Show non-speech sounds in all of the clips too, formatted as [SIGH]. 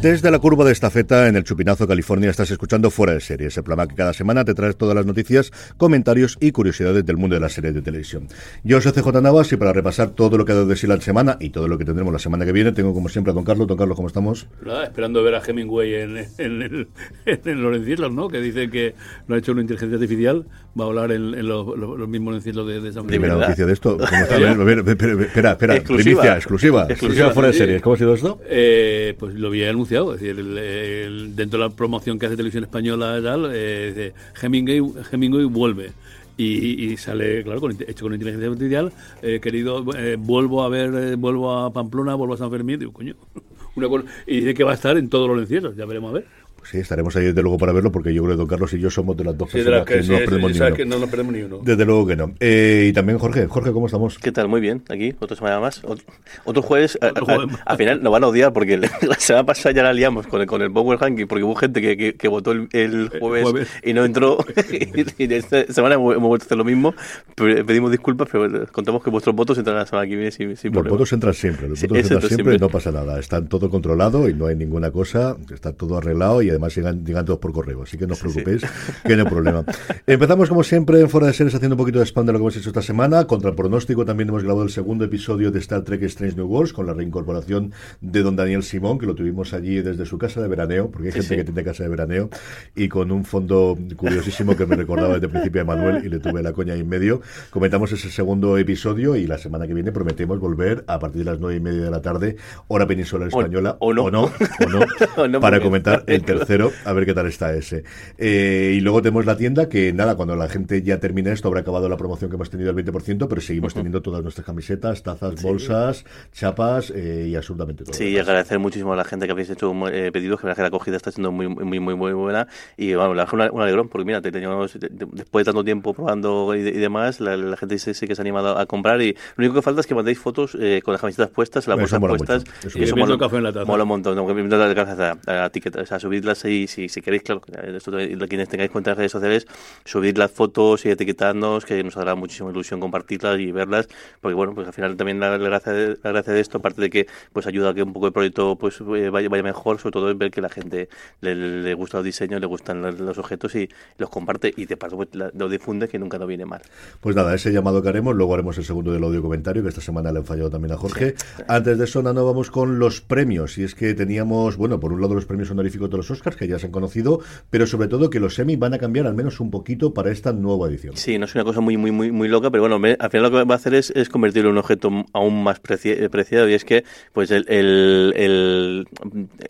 Desde la curva de estafeta en el Chupinazo, California, estás escuchando Fuera de Series, el programa que cada semana te trae todas las noticias, comentarios y curiosidades del mundo de las series de televisión. Yo soy CJ Navas y para repasar todo lo que ha dado de sí la semana y todo lo que tendremos la semana que viene, tengo como siempre a Don Carlos. Don Carlos, ¿cómo estamos? Nada, esperando ver a Hemingway en, en, el, en Lorencielos, ¿no? Que dice que lo ha hecho una inteligencia artificial, va a hablar en, en los, los, los, mismos Lorencielos de, de San Primera noticia de esto. ¿Cómo [LAUGHS] está? espera, espera, exclusiva. primicia, exclusiva. Exclusiva fuera de series. ¿Cómo ha sido esto? Eh, pues lo había anunciado es decir, el, dentro de la promoción que hace Televisión Española tal, eh, Hemingway, Hemingway vuelve. Y, y, sale, claro, con, hecho con inteligencia artificial, eh, querido, eh, vuelvo a ver, eh, vuelvo a Pamplona, vuelvo a San Fermín, digo, coño, [LAUGHS] una, y dice que va a estar en todos los encierros, ya veremos a ver. Sí, estaremos ahí desde luego para verlo porque yo creo que Don Carlos y yo somos de las dos sí, personas que, que, no, sí, perdemos sí, que no nos perdemos ni uno. Desde luego que no. Eh, y también Jorge, Jorge, ¿cómo estamos? ¿Qué tal? Muy bien, aquí, otra semana más. Otro jueves, Otro jueves a, al final nos van a odiar porque [LAUGHS] la semana pasada ya la liamos con el, con el Power Ranking porque hubo gente que, que, que votó el, el, jueves el, jueves y no entró [LAUGHS] y, y esta semana hemos, hemos, vuelto a hacer lo mismo. Pedimos disculpas, pero contamos que vuestros votos entran la semana que viene sin, sin Los problema. votos entran siempre, los votos entran siempre, siempre y no pasa nada. Están todo controlado y no hay ninguna cosa, está todo arreglado y además llegan, llegan todos por correo, así que no os preocupéis, sí, sí. que no hay problema. Empezamos como siempre en Fuera de Series haciendo un poquito de spam de lo que hemos hecho esta semana. Contra el pronóstico también hemos grabado el segundo episodio de Star Trek Strange New Worlds con la reincorporación de don Daniel Simón, que lo tuvimos allí desde su casa de veraneo, porque hay sí, gente que tiene casa de veraneo, y con un fondo curiosísimo que me recordaba desde el principio de Manuel y le tuve la coña ahí en medio. Comentamos ese segundo episodio y la semana que viene prometemos volver a partir de las nueve y media de la tarde, hora peninsular española, o, o no, o no, o no, [LAUGHS] o no para comentar el tercero, a ver qué tal está ese. Eh, y luego tenemos la tienda que, nada, cuando la gente ya termine esto, habrá acabado la promoción que hemos tenido el 20%, pero seguimos teniendo todas nuestras camisetas, tazas, sí. bolsas, chapas eh, y absolutamente todo. Sí, y agradecer muchísimo a la gente que habéis hecho eh, pedidos, que la, la acogida está siendo muy, muy, muy, muy buena. Y bueno, la verdad un alegrón, porque mira, te teníamos, después de tanto tiempo probando y, y demás, la, la, gente sí, sí, que se ha animado a comprar. Y lo único que falta es que mandéis fotos eh, con las camisetas puestas, las bolsas puestas. Mucho. Eso y eso mola, café en la taza. mola un montón. No, la taza, a, a, a, o sea, y si, si queréis, claro, esto, quienes tengáis cuentas en redes sociales, subid las fotos y etiquetadnos, que nos hará muchísima ilusión compartirlas y verlas, porque bueno, pues al final también la, la, gracia, de, la gracia de esto, aparte de que pues ayuda a que un poco el proyecto pues eh, vaya, vaya mejor, sobre todo es ver que la gente le, le gusta los diseños, le gustan los, los objetos y los comparte y de paso pues, lo difunde, que nunca no viene mal. Pues nada, ese llamado que haremos, luego haremos el segundo del audio comentario, que esta semana le han fallado también a Jorge. Sí. Antes de eso, Nano, vamos con los premios, y es que teníamos, bueno, por un lado los premios honoríficos de los Que ya se han conocido, pero sobre todo que los Emmy van a cambiar al menos un poquito para esta nueva edición. Sí, no es una cosa muy, muy, muy, muy loca, pero bueno, al final lo que va a hacer es, convertirlo en un objeto aún más preci preciado y es que, pues, el, el, el,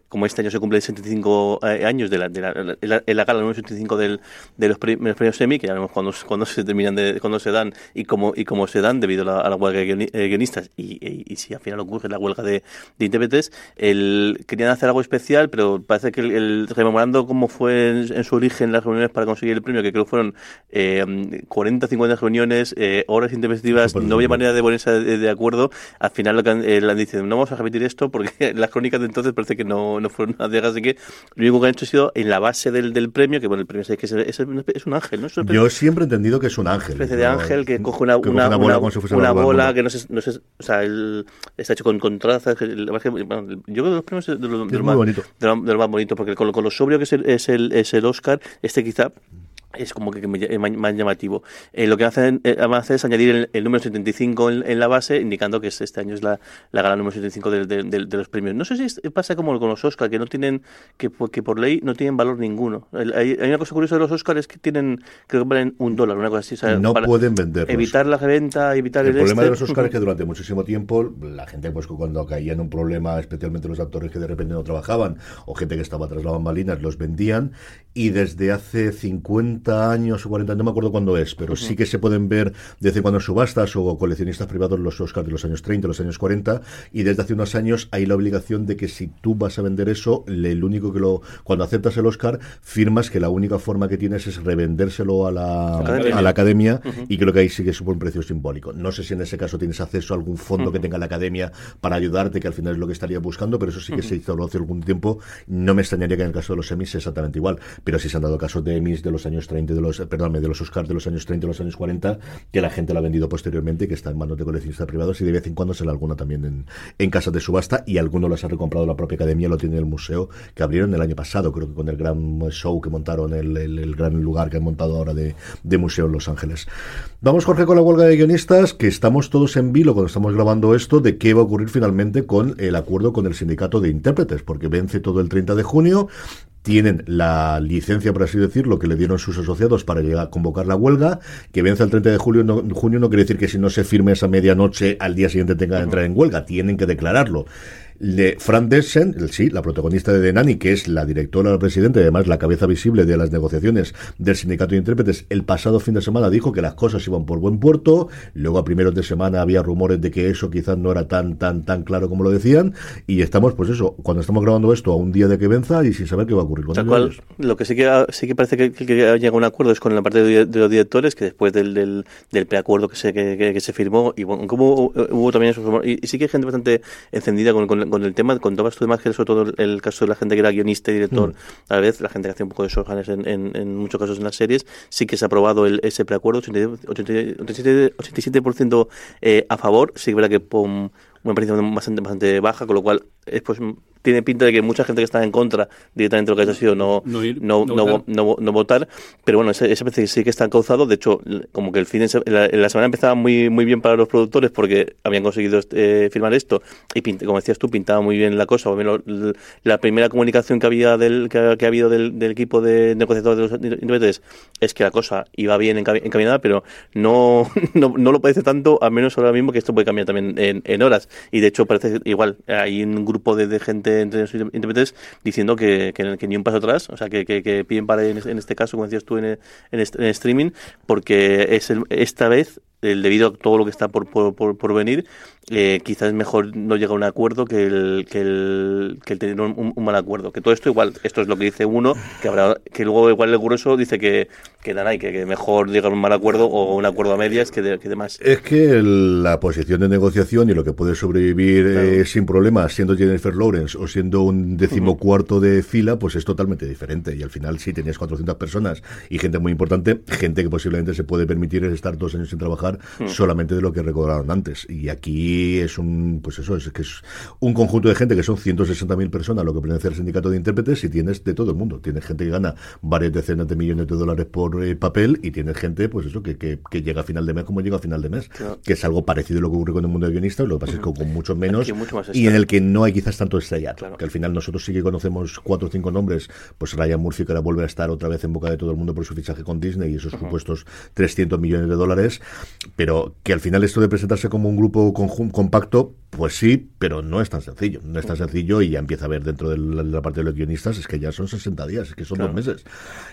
como este año se cumple 65 años de la, de la, la, la gala número 75 del, de los premios Emmy, que ya vemos cuando, cuando se terminan, de, cuando se dan y cómo, y cómo se dan debido a la, huelga de guionistas y, y, y, si al final ocurre la huelga de, de intérpretes, el, querían hacer algo especial, pero parece que el, el rememorando cómo fue en, en, su origen las reuniones para conseguir el premio, que creo fueron eh, 40, 50 reuniones, eh, horas intempestivas, no había manera de ponerse de, de acuerdo. Al final lo que han, eh, han dicho, no vamos a repetir esto porque las crónicas de entonces parece que no, no fueron nada así que lo único que han hecho ha sido en la base del, del premio, que bueno, el premio es que es, es, es un ángel, ¿no? Es Yo siempre he entendido que es un ángel. Una especie de ángel que coge una, que una, una, bola, una, si una bola que no sé, no sé, o sea, el, está hecho con, con trazas. Que, bueno, yo creo que los premios de, de, de, de, es muy bonito. de, lo, de lo más bonito, porque con, lo sobrio que es el, es el, es el Oscar, este quizá es como que, que más llamativo. Eh, lo que hacen, eh, hacer es añadir el, el número 75 en, en, la base, indicando que este año es la, la gala número 75 de, de, de, de, los premios. No sé si pasa como con los Oscars, que no tienen, que, que por ley no tienen valor ninguno. Hay, hay, una cosa curiosa de los Oscars es que tienen, creo que valen un dólar, una cosa así. No pueden venderlos. Evitar la reventa, evitar el El problema este. de los Oscars es que [LAUGHS] durante muchísimo tiempo la gente, pues cuando caía en un problema, especialmente los actores que de repente no trabajaban o gente que estaba tras las bambalinas, los vendían y desde hace 50 años o 40, no me acuerdo cuándo es, pero uh -huh. sí que se pueden ver desde cuando en subastas o coleccionistas privados los Oscars de los años 30, los años 40, y desde hace unos años hay la obligación de que si tú vas a vender eso, el único que lo, cuando aceptas el Oscar, firmas que la única forma que tienes es revendérselo a la, academia, a la academia uh -huh. y creo que ahí sí que supone un precio simbólico. No sé si en ese caso tienes acceso a algún fondo uh -huh. que tenga la academia para ayudarte, que al final es lo que estaría buscando, pero eso sí que se hizo hace algún tiempo. No me extrañaría que en el caso de los semis sea exactamente igual pero sí se han dado casos de Emmys de los años 30 de los, perdón, de los Oscars de los años 30 y los años 40, que la gente la ha vendido posteriormente, que está en manos de coleccionistas privados y de vez en cuando sale alguna también en, en casas de subasta y algunos las ha recomprado la propia academia, lo tiene el museo que abrieron el año pasado, creo que con el gran show que montaron, el, el, gran lugar que han montado ahora de, de museo en Los Ángeles. Vamos, Jorge, con la huelga de guionistas, que estamos todos en vilo cuando estamos grabando esto, de qué va a ocurrir finalmente con el acuerdo con el sindicato de intérpretes, porque vence todo el 30 de junio tienen la licencia, por así decirlo, que le dieron sus asociados para llegar a convocar la huelga, que vence el 30 de julio, no, junio no quiere decir que si no se firme esa medianoche al día siguiente tenga que entrar en huelga, tienen que declararlo. Le, Fran Dessen, sí, la protagonista de Denani, que es la directora, la presidenta y además la cabeza visible de las negociaciones del sindicato de intérpretes, el pasado fin de semana dijo que las cosas iban por buen puerto. Luego a primeros de semana había rumores de que eso quizás no era tan, tan, tan claro como lo decían. Y estamos, pues eso, cuando estamos grabando esto a un día de que venza y sin saber qué va a ocurrir con cual, Lo que sí que, sí que parece que, que, llega a un acuerdo es con la parte de, los directores, que después del, del, del preacuerdo que se, que, se firmó, y bueno, como hubo, también esos rumores, y, sí que hay gente bastante encendida con, con con el tema, con todo esto demás, que sobre todo el caso de la gente que era guionista y director, mm. a la vez, la gente que hace un poco de showrunners en, en, en, muchos casos en las series, sí que se ha aprobado el, ese preacuerdo, 87%, 87, eh, a favor, sí que verdad que pon, una participación bastante, bastante baja, con lo cual es pues tiene pinta de que mucha gente que está en contra directamente de lo que ha sido no, no, no, no, no, votar. Pero bueno, ese, ese sí que está encauzado. De hecho, como que el fin de la, la, semana empezaba muy, muy bien para los productores porque habían conseguido eh, firmar esto. Y como decías tú, pintaba muy bien la cosa. la primera comunicación que había del que, ha habido del, del, equipo de negociadores de los intérpretes es que la cosa iba bien encaminada, pero no, [LAUGHS] no, no lo parece tanto, al menos ahora mismo, que esto puede cambiar también en, en horas. Y de hecho, parece igual, hay un grupo de, de gente entre los intérpretes diciendo que, que, ni un paso atrás, o sea, que, que, piden para en, este caso, como decías tú en, en, streaming, porque es esta vez debido a todo lo que está por, por, por, venir, eh, quizás es mejor no llegar a un acuerdo que el, que el, que el tener un, mal acuerdo. Que todo esto igual, esto es lo que dice uno, que habrá que luego igual el grueso dice que, que nada, y que, mejor llegar a un mal acuerdo o un acuerdo a medias que, de, que demás. Es que la posición de negociación y lo que puede sobrevivir eh, sin problemas siendo Jennifer Lawrence o siendo un decimocuarto de fila, pues es totalmente diferente. Y al final, si tenías 400 personas y gente muy importante, gente que posiblemente se puede permitir estar dos años sin trabajar Hmm. solamente de lo que recordaron antes. Y aquí es un, pues eso, es que es un conjunto de gente que son 160.000 personas, lo que pertenece al sindicato de intérpretes, y tienes de todo el mundo. Tienes gente que gana varias decenas de millones de dólares por eh, papel, y tienes gente, pues eso, que, que, llega a final de mes como llega a final de mes, que es algo parecido a lo que ocurre con el mundo de guionistas, lo que pasa es que con mucho menos, y en el que no hay quizás tanto estrellato. Que al final nosotros sí que conocemos cuatro o cinco nombres, pues Ryan Murphy, que ahora vuelve a estar otra vez en boca de todo el mundo por su fichaje con Disney y esos supuestos 300 millones de dólares, pero que al final esto de presentarse como un grupo compacto, pues sí, pero no es tan sencillo. No es tan sencillo y ya empieza a ver dentro de la, parte de los guionistas, es que ya son 60 días, es que son dos meses.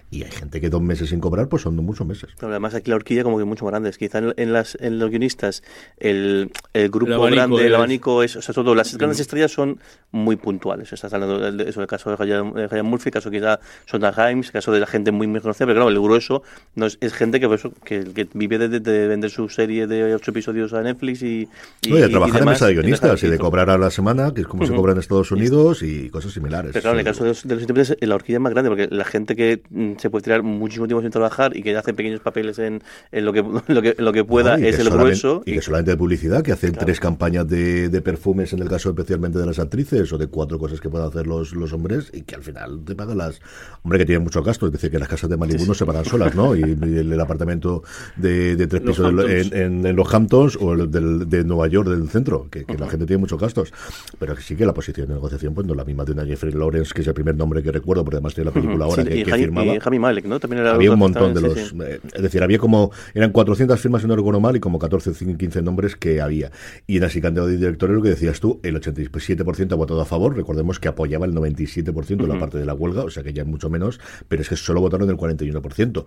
Y hay gente que dos meses sin cobrar, pues son muchos meses. además aquí la horquilla como que mucho más grande. Quizá en, las, en los guionistas el, el grupo grande, el abanico es, o sea, todo, las grandes estrellas son muy puntuales. Estás hablando de, eso, el caso de Ryan Murphy, el caso quizá Sonda Himes, el caso de la gente muy, muy conocida, pero claro, el grueso no es, gente que, pues, que, que vive de, de, vender su serie de ocho episodios a Netflix y... y, no, y trabajar en mesa de guionistas y de cobrar a la semana, que es como se cobra en Estados Unidos y cosas similares. Pero claro, en el caso de los, de los intérpretes, la horquilla es más grande, porque la gente que mm, se puede tirar muchísimo tiempo sin trabajar y que hace pequeños papeles en, en lo, que, [LAUGHS] lo, que, lo que pueda es el grueso. Y, que solamente de publicidad, que hacen tres campañas de, de, perfumes en el caso especialmente de las actrices o de cuatro cosas que pueden hacer los, los hombres y que al final te pagan las... Hombre, que tienen muchos gastos, es decir, que las casas de Malibu no se pagan solas, ¿no? [LAUGHS] Y, el, apartamento de, de tres pisos en, en, los Hamptons o el del, de Nueva York, del centro, que, que la gente tiene muchos gastos. Pero que sí que la posición de negociación, pues no es la misma de una Jeffrey Lawrence, que es el primer nombre que recuerdo, porque además tiene la película ahora que, firmaba. Y Malek, ¿no? También era había un montón de los. Eh, es decir, había como. Eran 400 firmas, si no mal, y como 14 o 15 nombres que había. Y en así candidato de director, lo que decías tú, el 87% ha votado a favor. Recordemos que apoyaba el 97% de la parte de la huelga, o sea que ya es mucho menos, pero es que solo votaron el 41%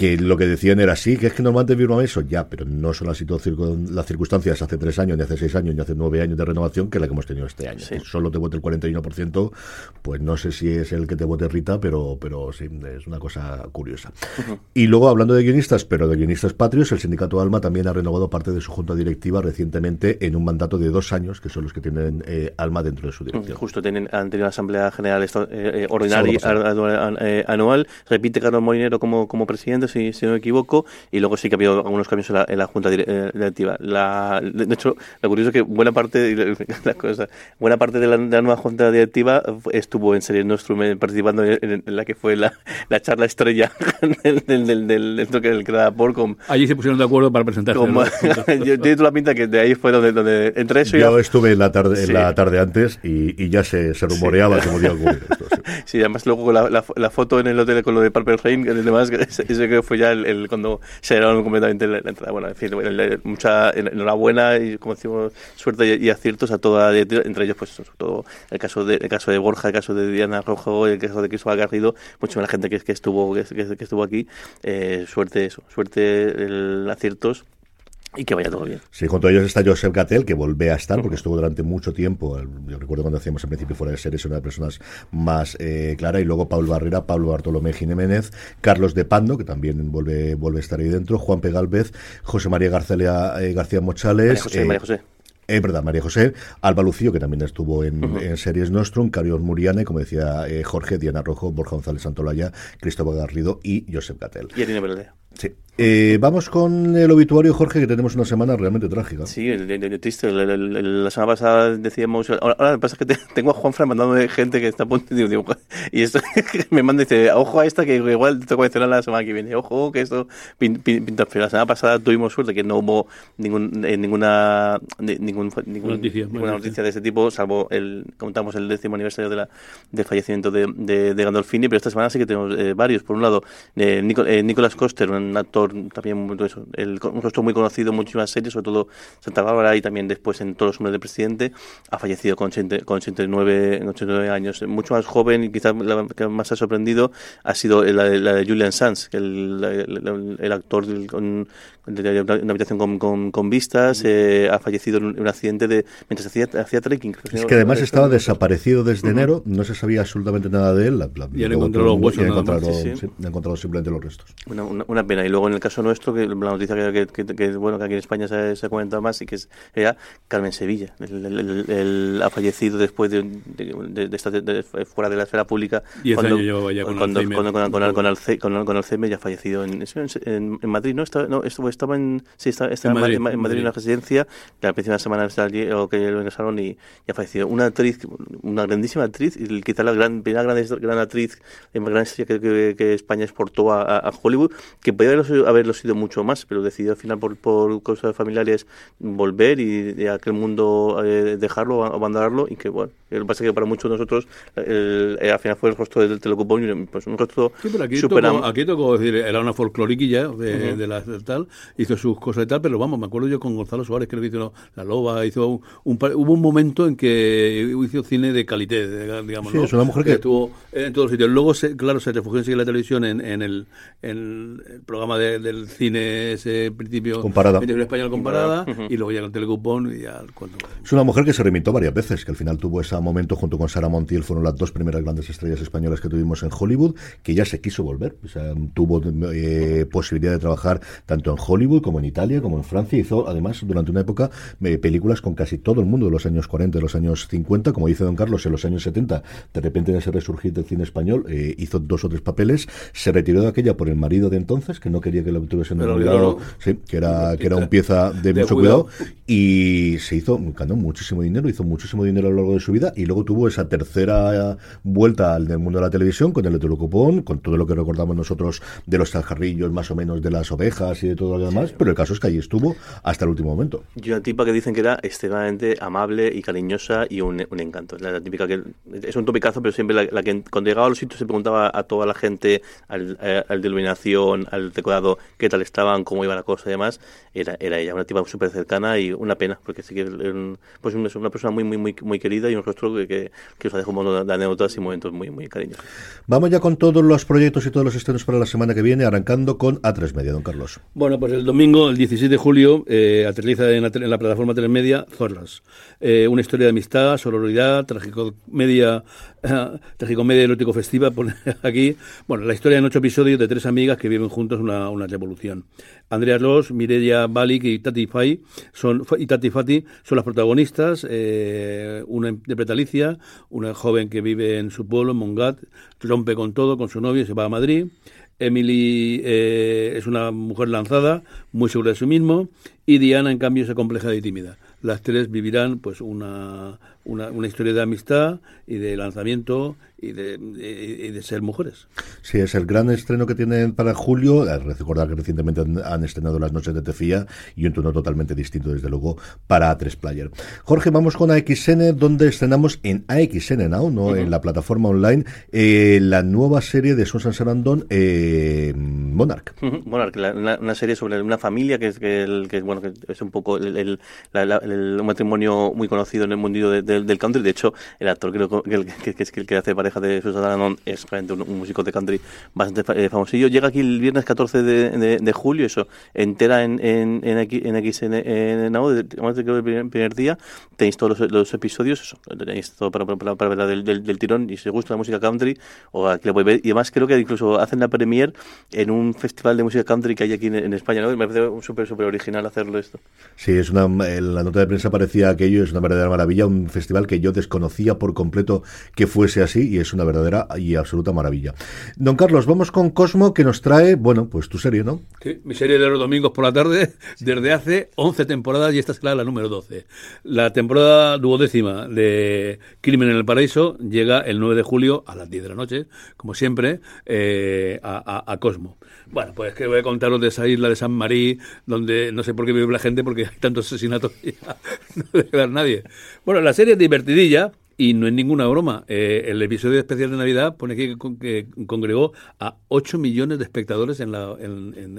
que lo que decían era sí, que es que normalmente firmaba eso, ya, pero no son las, las circunstancias hace tres años, ni hace seis años, año, hace nueve años de renovación, que la que hemos tenido este año. Solo te vote el 41%, pues no sé si es el que te vote Rita, pero, pero sí, es una cosa curiosa. Y luego, hablando de guionistas, pero de guionistas patrios, el sindicato Alma también ha renovado parte de su junta directiva recientemente en un mandato de dos años, que son los que tienen eh, Alma dentro de su dirección. Justo tienen, han tenido la Asamblea General esto, eh, ordinaria anual, repite Carlos Molinero como, como presidente, si, si no me equivoco, y luego sí que ha habido algunos cambios en la, en la junta directiva. La, de hecho, lo curioso es que buena parte, la cosa, buena parte de la, nueva junta directiva estuvo en Serie Nostrum eh, participando en, la que fue la, la charla estrella del, del, del, del, del, por con, Allí se pusieron de acuerdo para presentar yo, tengo la pinta que de ahí fue donde, donde entre eso Yo estuve en la tarde, en la tarde antes y, y ya se, se rumoreaba sí. que podía ocurrir esto. Sí. además luego la, la, la, foto en el hotel con lo de Purple Rain, y demás, ese, ese que fue ya el, el cuando se dieron completamente la, entrada. Bueno, en fin, mucha enhorabuena y como decimos, suerte y, aciertos a toda, entre ellos pues sobre todo el caso de el caso de Borja, el caso de Diana Rojo, el caso de Cristóbal Garrido, mucha la gente que, que estuvo que, que, estuvo aquí, eh, suerte eso, suerte el aciertos y que vaya todo bien. Sí, junto a ellos está Joseph Gattel, que vuelve a estar, porque estuvo durante mucho tiempo, yo recuerdo cuando hacíamos al principio fuera de series, una de las personas más eh, claras, y luego Pablo Barrera, Pablo Bartolomé Jiménez, Carlos de Pando, que también vuelve, vuelve a estar ahí dentro, Juan Pegalvez, José María García, eh, García Mochales. María José, eh, María José. Es verdad, María José, Alba Lucio, que también estuvo en, uh -huh. en series Nostrum, Carlos Muriane, como decía eh, Jorge, Diana Rojo, Borja González Santolaya, Cristóbal Garrido y Josep Gatell. Y Irene Verde. Sí. Eh, vamos con el obituario, Jorge, que tenemos una semana realmente trágica. Sí, el, el, el triste. El, el, la semana pasada decíamos. Ahora, ahora pasa que te, tengo a Juanfran mandándome gente que está a punto. Digo, [LAUGHS] y esto [LAUGHS] me manda y dice: Ojo a esta que igual te que mencionar la semana que viene. Ojo, que esto pinta. Pin, pin, la semana pasada tuvimos suerte que no hubo ningún, eh, ninguna, ningún, ningún, noticia, ninguna noticia de ese tipo, salvo el contamos el décimo aniversario de la, del fallecimiento de, de, de Gandolfini. Pero esta semana sí que tenemos eh, varios. Por un lado, eh, Nicolás Coster, un actor también eso, el, un rostro muy conocido en muchísimas series, sobre todo Santa Bárbara y también después en Todos los hombres del presidente, ha fallecido con, 80, con 89, 89 años. Mucho más joven y quizás la que más ha sorprendido ha sido la, la de Julian Sands, que el, el, el actor del, con, de una habitación con, con, con vistas, eh, ha fallecido en un, un, accidente de mientras hacía, hacía trekking. Es que además estaba desaparecido desde uh -huh. enero, no se sabía absolutamente nada de él. La, la, y han encontrado los huesos. Y han encontrado, sí, sí. Sí, encontrado simplemente los restos. Una, una, una, pena. Y luego en el caso nuestro, que la noticia que, que, que, que bueno, que aquí en España se, se ha comentado más y que es ella, Carmen Sevilla. El, el, el, ha fallecido después de, de, de estar fuera de la esfera pública. Y cuando, ya con cuando, Alzheimer. Con, con, con, con, Alzheimer, con, con Alzheimer ya fallecido en, en, en Madrid, ¿no? Estaba, no, estaba en, sí, estaba, estaba en, Madrid, en, en Madrid, en una residencia, la primera semana allí, o que lo ingresaron y, y, ha fallecido. Una actriz, una grandísima actriz, y quizá la gran, primera gran, gran actriz, la gran estrella que, que, que, España exportó a, a Hollywood, que podría haberlo, haberlo, sido mucho más, pero decidió al final por, por cosas familiares volver y, y aquel mundo eh, dejarlo, abandonarlo, y que bueno, lo que pasa es que para muchos de nosotros el, el, al final fue el rostro del telecupón, pues un rostro sí, pero aquí super tocó, aquí tocó decir, era una folcloriquilla de, uh -huh. de, la, de tal, hizo sus cosas y tal, pero vamos, me acuerdo yo con Gonzalo Suárez, creo que hizo La Loba, hizo un, un, hubo un momento en que hizo cine de calidad, digamos. Sí, ¿no? es una mujer que, que estuvo en todos los sitios. Luego, se, claro, se refugió en la televisión en, en, el, en, el, programa de, del cine ese principio comparada. español comparada, uh -huh. y luego ya el telecupón y ya cuando... Es una mujer que se remitió varias veces, que al final tuvo ese momento junto con Sara Montiel, fueron las dos primeras grandes estrellas españolas que tuvimos en Hollywood, que ya se quiso volver, o sea, tuvo eh, posibilidad de trabajar tanto en Hollywood como en Italia, como en Francia, hizo además durante una época eh, películas con casi todo el mundo de los años 40, de los años 50, como dice Don Carlos, en los años 70, de repente de ese resurgir del cine español, eh, hizo dos o tres papeles, se retiró de aquella por el marido de entonces, que no quería que lo tuviesen en cuidado, sí, que era, que era un pieza de, de mucho cuidado. cuidado, y se hizo, ganó muchísimo dinero, hizo muchísimo dinero a lo largo de su vida, y luego tuvo esa tercera vuelta al del mundo de la televisión, con el heterocupón, con todo lo que recordamos nosotros de los taljarrillos, más o menos de las ovejas y de todo lo demás, sí. pero el caso es que allí estuvo hasta el último momento. Y una tipa que dicen que era extremadamente amable y cariñosa y un, un encanto. La, la, típica que es un topicazo, pero siempre la, la, que cuando llegaba a los sitios se preguntaba a toda la gente, al, eh, al de iluminación, al decorado, qué tal estaban, cómo iba la cosa y demás. Era, era ella, una tipa súper cercana y una pena, porque sí que pues una persona muy, muy, muy, muy querida y un rostro que, que, que os dejo un montón de anécdotas y momentos muy, muy cariñosos. Vamos ya con todos los proyectos y todos los estrenos para la semana que viene, arrancando con A3 Media, don Carlos. Bueno, pues el domingo, el 16 de julio, eh, aterriza en la, en la plataforma A3 Media Zorras. Eh, una historia de amistad, sororidad, tragicomedia, [LAUGHS] tragicomedia erótico festiva, [LAUGHS] pone aquí. Bueno, la historia en ocho episodios de tres amigas que viven juntos una, una revolución. Andrea Ross, Mireia Balik y Tati Fay son, y Tati Fati son las protagonistas. Eh, una interpreta Alicia, una joven que vive en su pueblo, en Mongat, rompe con todo, con su novio y se va a Madrid. Emily eh, es una mujer lanzada, muy segura de sí mismo, y Diana, en cambio, es compleja y tímida. Las tres vivirán pues una, una, una historia de amistad y de lanzamiento y de, y de, ser mujeres. Sí, es el gran estreno que tienen para julio. Recordar que recientemente han, han estrenado Las Noches de Tefía y un tono totalmente distinto, desde luego, para A3 Player. Jorge, vamos con AXN, donde estrenamos en AXN Now, ¿no? Uh -huh. en la plataforma online, eh, la nueva serie de Susan Sarandon, eh, Monarch. Uh -huh. Monarch, la, una, una, serie sobre una familia que es, que, el, que, bueno, que es un poco el, el, la, la, el matrimonio muy conocido en el mundo de, de, del country. De hecho, el actor creo que, que, que, que, hace de Susan es realmente un, músico de country bastante eh, famosillo. Llega aquí el viernes 14 de, julio, eso, entera en, en, en, X, en XN en el primer, día. Tenéis todos los, episodios, tenéis todo para, para, verla del, tirón. Y si os gusta la música country, o aquí la podéis ver. Y además creo que incluso hacen la premier en un festival de música country que hay aquí en, España. Me parece súper, súper original hacerlo esto. Sí, es una, la nota de prensa parecía aquello, es una verdadera maravilla, un festival que yo desconocía por completo que fuese así y es una verdadera y absoluta maravilla. Don Carlos, vamos con Cosmo que nos trae, bueno, pues tu serie, ¿no? Sí, mi serie de los domingos por la tarde [LAUGHS] desde hace 11 temporadas y esta es la, la número 12. La temporada duodécima de Crimen en el Paraíso llega el 9 de julio a las 10 de la noche, como siempre, eh, a, Cosmo. Bueno, pues que voy a contaros de esa isla de San Marí, donde no sé por qué vive la gente, porque hay tantos asesinatos y [LAUGHS] no debe quedar nadie. Bueno, la serie es divertidilla, y no es ninguna broma. Eh, el episodio especial de Navidad pone aquí que, que, congregó a 8 millones de espectadores en la en, en,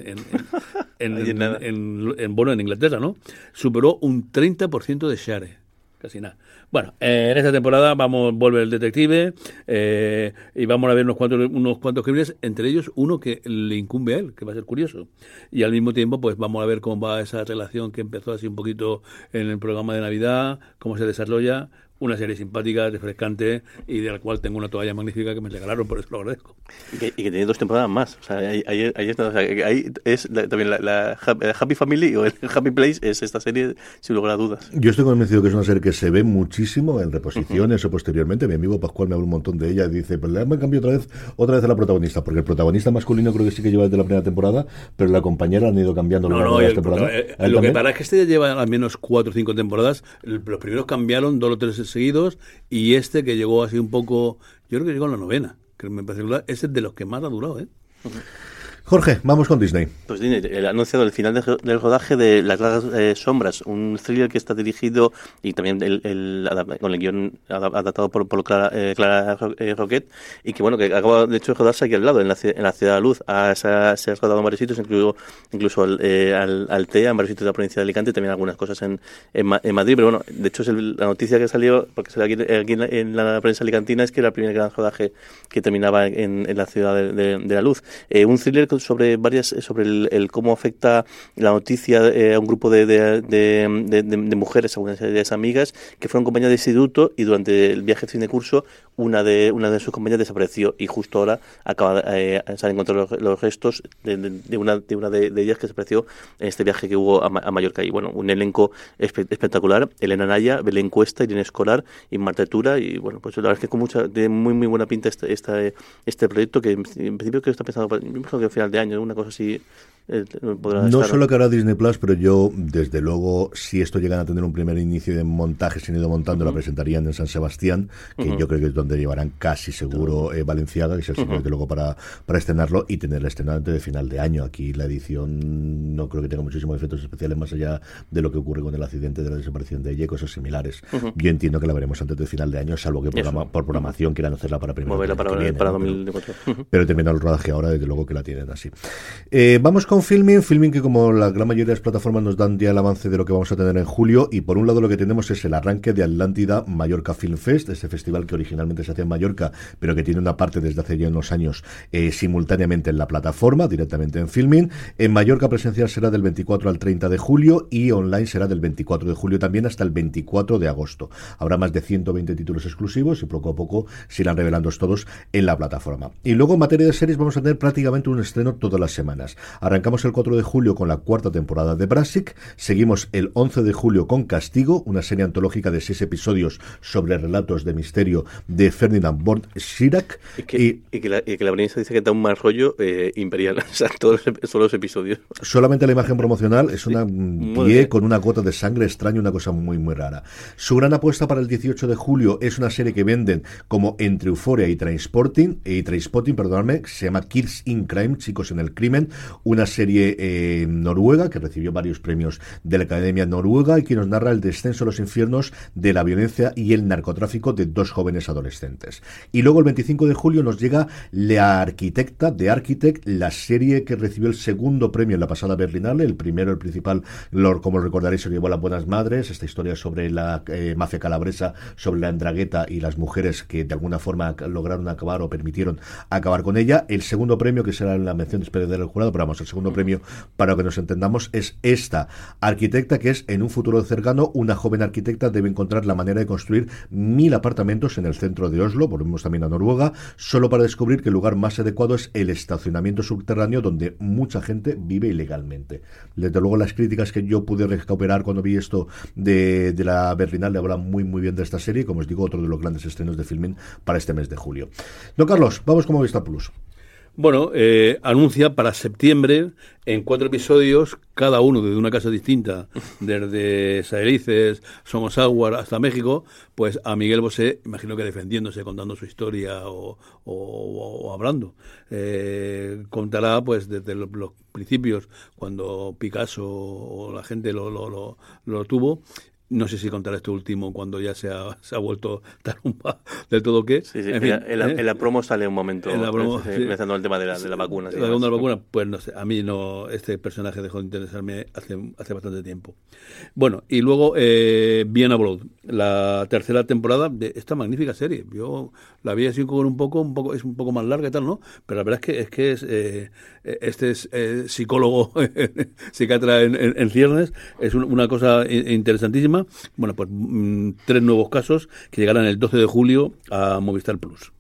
en, en, [LAUGHS] bueno, en Inglaterra, ¿no? Superó un 30% de share. Casi nada. Bueno, eh, en esta temporada vamos vuelve el detective eh, y vamos a ver unos cuantos unos cuantos crímenes, entre ellos uno que le incumbe a él, que va a ser curioso. Y al mismo tiempo, pues vamos a ver cómo va esa relación que empezó así un poquito en el programa de Navidad, cómo se desarrolla, una serie simpática, refrescante y de la cual tengo una toalla magnífica que me regalaron, por eso lo agradezco. Y que, y que tiene dos temporadas más. O sea, ahí, ahí, ahí, está, o sea, ahí es la, también la, la, Happy Family o el [LAUGHS] Happy Place es esta serie, sin lugar a dudas. Yo estoy convencido que es una serie que se ve muchísimo en reposiciones uh -huh. o posteriormente. Mi amigo Pascual me habla un montón de ella y dice, pues le cambio otra vez, otra vez a la protagonista, porque el protagonista masculino creo que sí que lleva desde la primera temporada, pero la compañera han ido cambiando no, no, las temporadas. Eh, lo también? que para es que este ya lleva al menos cuatro o cinco temporadas. Los primeros cambiaron dos o tres seguidos y este que llegó así un poco, yo creo que llegó en la novena, que me parece que es de los que más ha durado, ¿eh? Jorge, vamos con Disney. Pues Disney, el anunciado el final de, del rodaje de Las Largas eh, Sombras, un thriller que está dirigido y también el, el, con el guion adaptado por, Clara, eh, Clara eh, Roquet y que bueno, que acaba de hecho de rodarse aquí al lado, en la, en la Ciudad de la Luz. Ha, se, ha, se rodado en varios sitios, incluso, incluso al, eh, al, al, TEA, en varios sitios de la provincia de Alicante, también algunas cosas en, en, en, Madrid, pero bueno, de hecho es el, la noticia que salió, porque salió aquí, aquí en, la, en, la, prensa alicantina, es que era el primer gran rodaje que terminaba en, la Ciudad de, de, la Luz. Eh, un thriller sobre varias sobre el, el cómo afecta la noticia eh, a un grupo de, de, de, de, mujeres, a unas de amigas, que fueron compañeras de instituto y durante el viaje de curso una de una de sus compañeras desapareció y justo ahora acaba eh, se han encontrado los, restos de, de, una de una de, ellas que desapareció en este viaje que hubo a, a Mallorca. Y bueno un elenco espe espectacular. Elena Naya Belén Cuesta Irene Escolar y Marta Tura y bueno pues la verdad es que con mucha de muy muy buena pinta este este, este proyecto que en principio que está pensando para, que a final de año una cosa así eh, no estar... solo que hará Disney Plus, pero yo, desde luego, si esto llegan a tener un primer inicio de montaje, se han ido montando, uh -huh. la presentarían en San Sebastián, que uh -huh. yo creo que es donde llevarán casi seguro eh, Valenciaga, que es el sitio -huh. luego para, para estrenarlo y tener el estreno antes de final de año. Aquí la edición no creo que tenga muchísimos efectos especiales más allá de lo que ocurre con el accidente de la desaparición de ella y cosas similares. Yo entiendo que la veremos antes de final de año, salvo que programa, por programación quieran hacerla para primero. Para, para, viene, para ¿no? 2024. Pero, pero el rodaje ahora, desde luego que la tienen así. Eh, vamos con Filming, Filming que como la gran mayoría de las plataformas nos dan ya el avance de lo que vamos a tener en julio y por un lado lo que tenemos es el arranque de Atlántida Mallorca Film Fest, ese festival que originalmente se hacía en Mallorca, pero que tiene una parte desde hace ya unos años eh, simultáneamente en la plataforma, directamente en Filming. En Mallorca presencial será del 24 al 30 de julio y online será del 24 de julio también hasta el 24 de agosto. Habrá más de 120 títulos exclusivos y poco a poco se irán revelando todos en la plataforma. Y luego en materia de series vamos a tener prácticamente un estreno todas las semanas. Arrancamos el 4 de julio con la cuarta temporada de Brassic, seguimos el 11 de julio con Castigo, una serie antológica de seis episodios sobre relatos de misterio de Ferdinand von Schirach. Y que, y, que la, y que la dice que da un mal rollo eh, imperial, [LAUGHS] o sea, todos, los episodios. Solamente la imagen promocional es una pie con una gota de sangre extraña, una cosa muy, muy rara. Su gran apuesta para el 18 de julio es una serie que venden como Entre Euforia y Transporting, y Transpotting, perdonadme, se llama Kids in Crime, Chicos en el Crimen, una serie eh, noruega que recibió varios premios de la Academia Noruega y que nos narra el descenso a los infiernos de la violencia y el narcotráfico de dos jóvenes adolescentes. Y luego el 25 de julio nos llega La Arquitecta de Architect, la serie que recibió el segundo premio en la pasada Berlinale, el primero, el principal, como recordaréis, se llevó a las Buenas Madres, esta historia sobre la eh, mafia calabresa, sobre la andragueta y las mujeres que de alguna forma lograron acabar o permitieron acabar con ella. El segundo premio, que será la mención especial del jurado, pero vamos, el segundo premio, para que nos entendamos, es esta arquitecta que es en un futuro cercano, una joven arquitecta debe encontrar la manera de construir mil apartamentos en el centro de Oslo, volvemos también a Noruega, solo para descubrir que el lugar más adecuado es el estacionamiento subterráneo donde mucha gente vive ilegalmente. Desde luego las críticas que yo pude recuperar cuando vi esto de, de la Berlinale hablan muy muy bien de esta serie, como os digo, otro de los grandes estrenos de filming para este mes de julio. No, Carlos, vamos como Vista Plus. Bueno, eh, anuncia para septiembre en cuatro episodios, cada uno desde una casa distinta, [LAUGHS] desde Saelices, Somos Agua hasta México, pues a Miguel Bosé, imagino que defendiéndose, contando su historia o, o, hablando. Eh, contará pues desde los, principios, cuando Picasso o la gente lo, lo, lo, lo tuvo, no sé si contar esto último cuando ya se ha, se ha vuelto tarumba del todo qué. Sí, sí. En, fin, en, la, ¿eh? en, la, promo sale un momento en la promo, sí. empezando el tema de la, de la vacuna. Sí, la, la vacuna, pues no sé, a mí no, este personaje dejó de interesarme hace, hace bastante tiempo. Bueno, y luego eh, Bien Abroad, la tercera temporada de esta magnífica serie. Yo la vi así con un poco, un poco, es un poco más larga y tal, ¿no? Pero la verdad es que es que es eh, este es eh, psicólogo [LAUGHS] psiquiatra en, ciernes, es un, una cosa interesantísima bueno, pues mm, tres nuevos casos que llegarán el 12 de julio a Movistar Plus.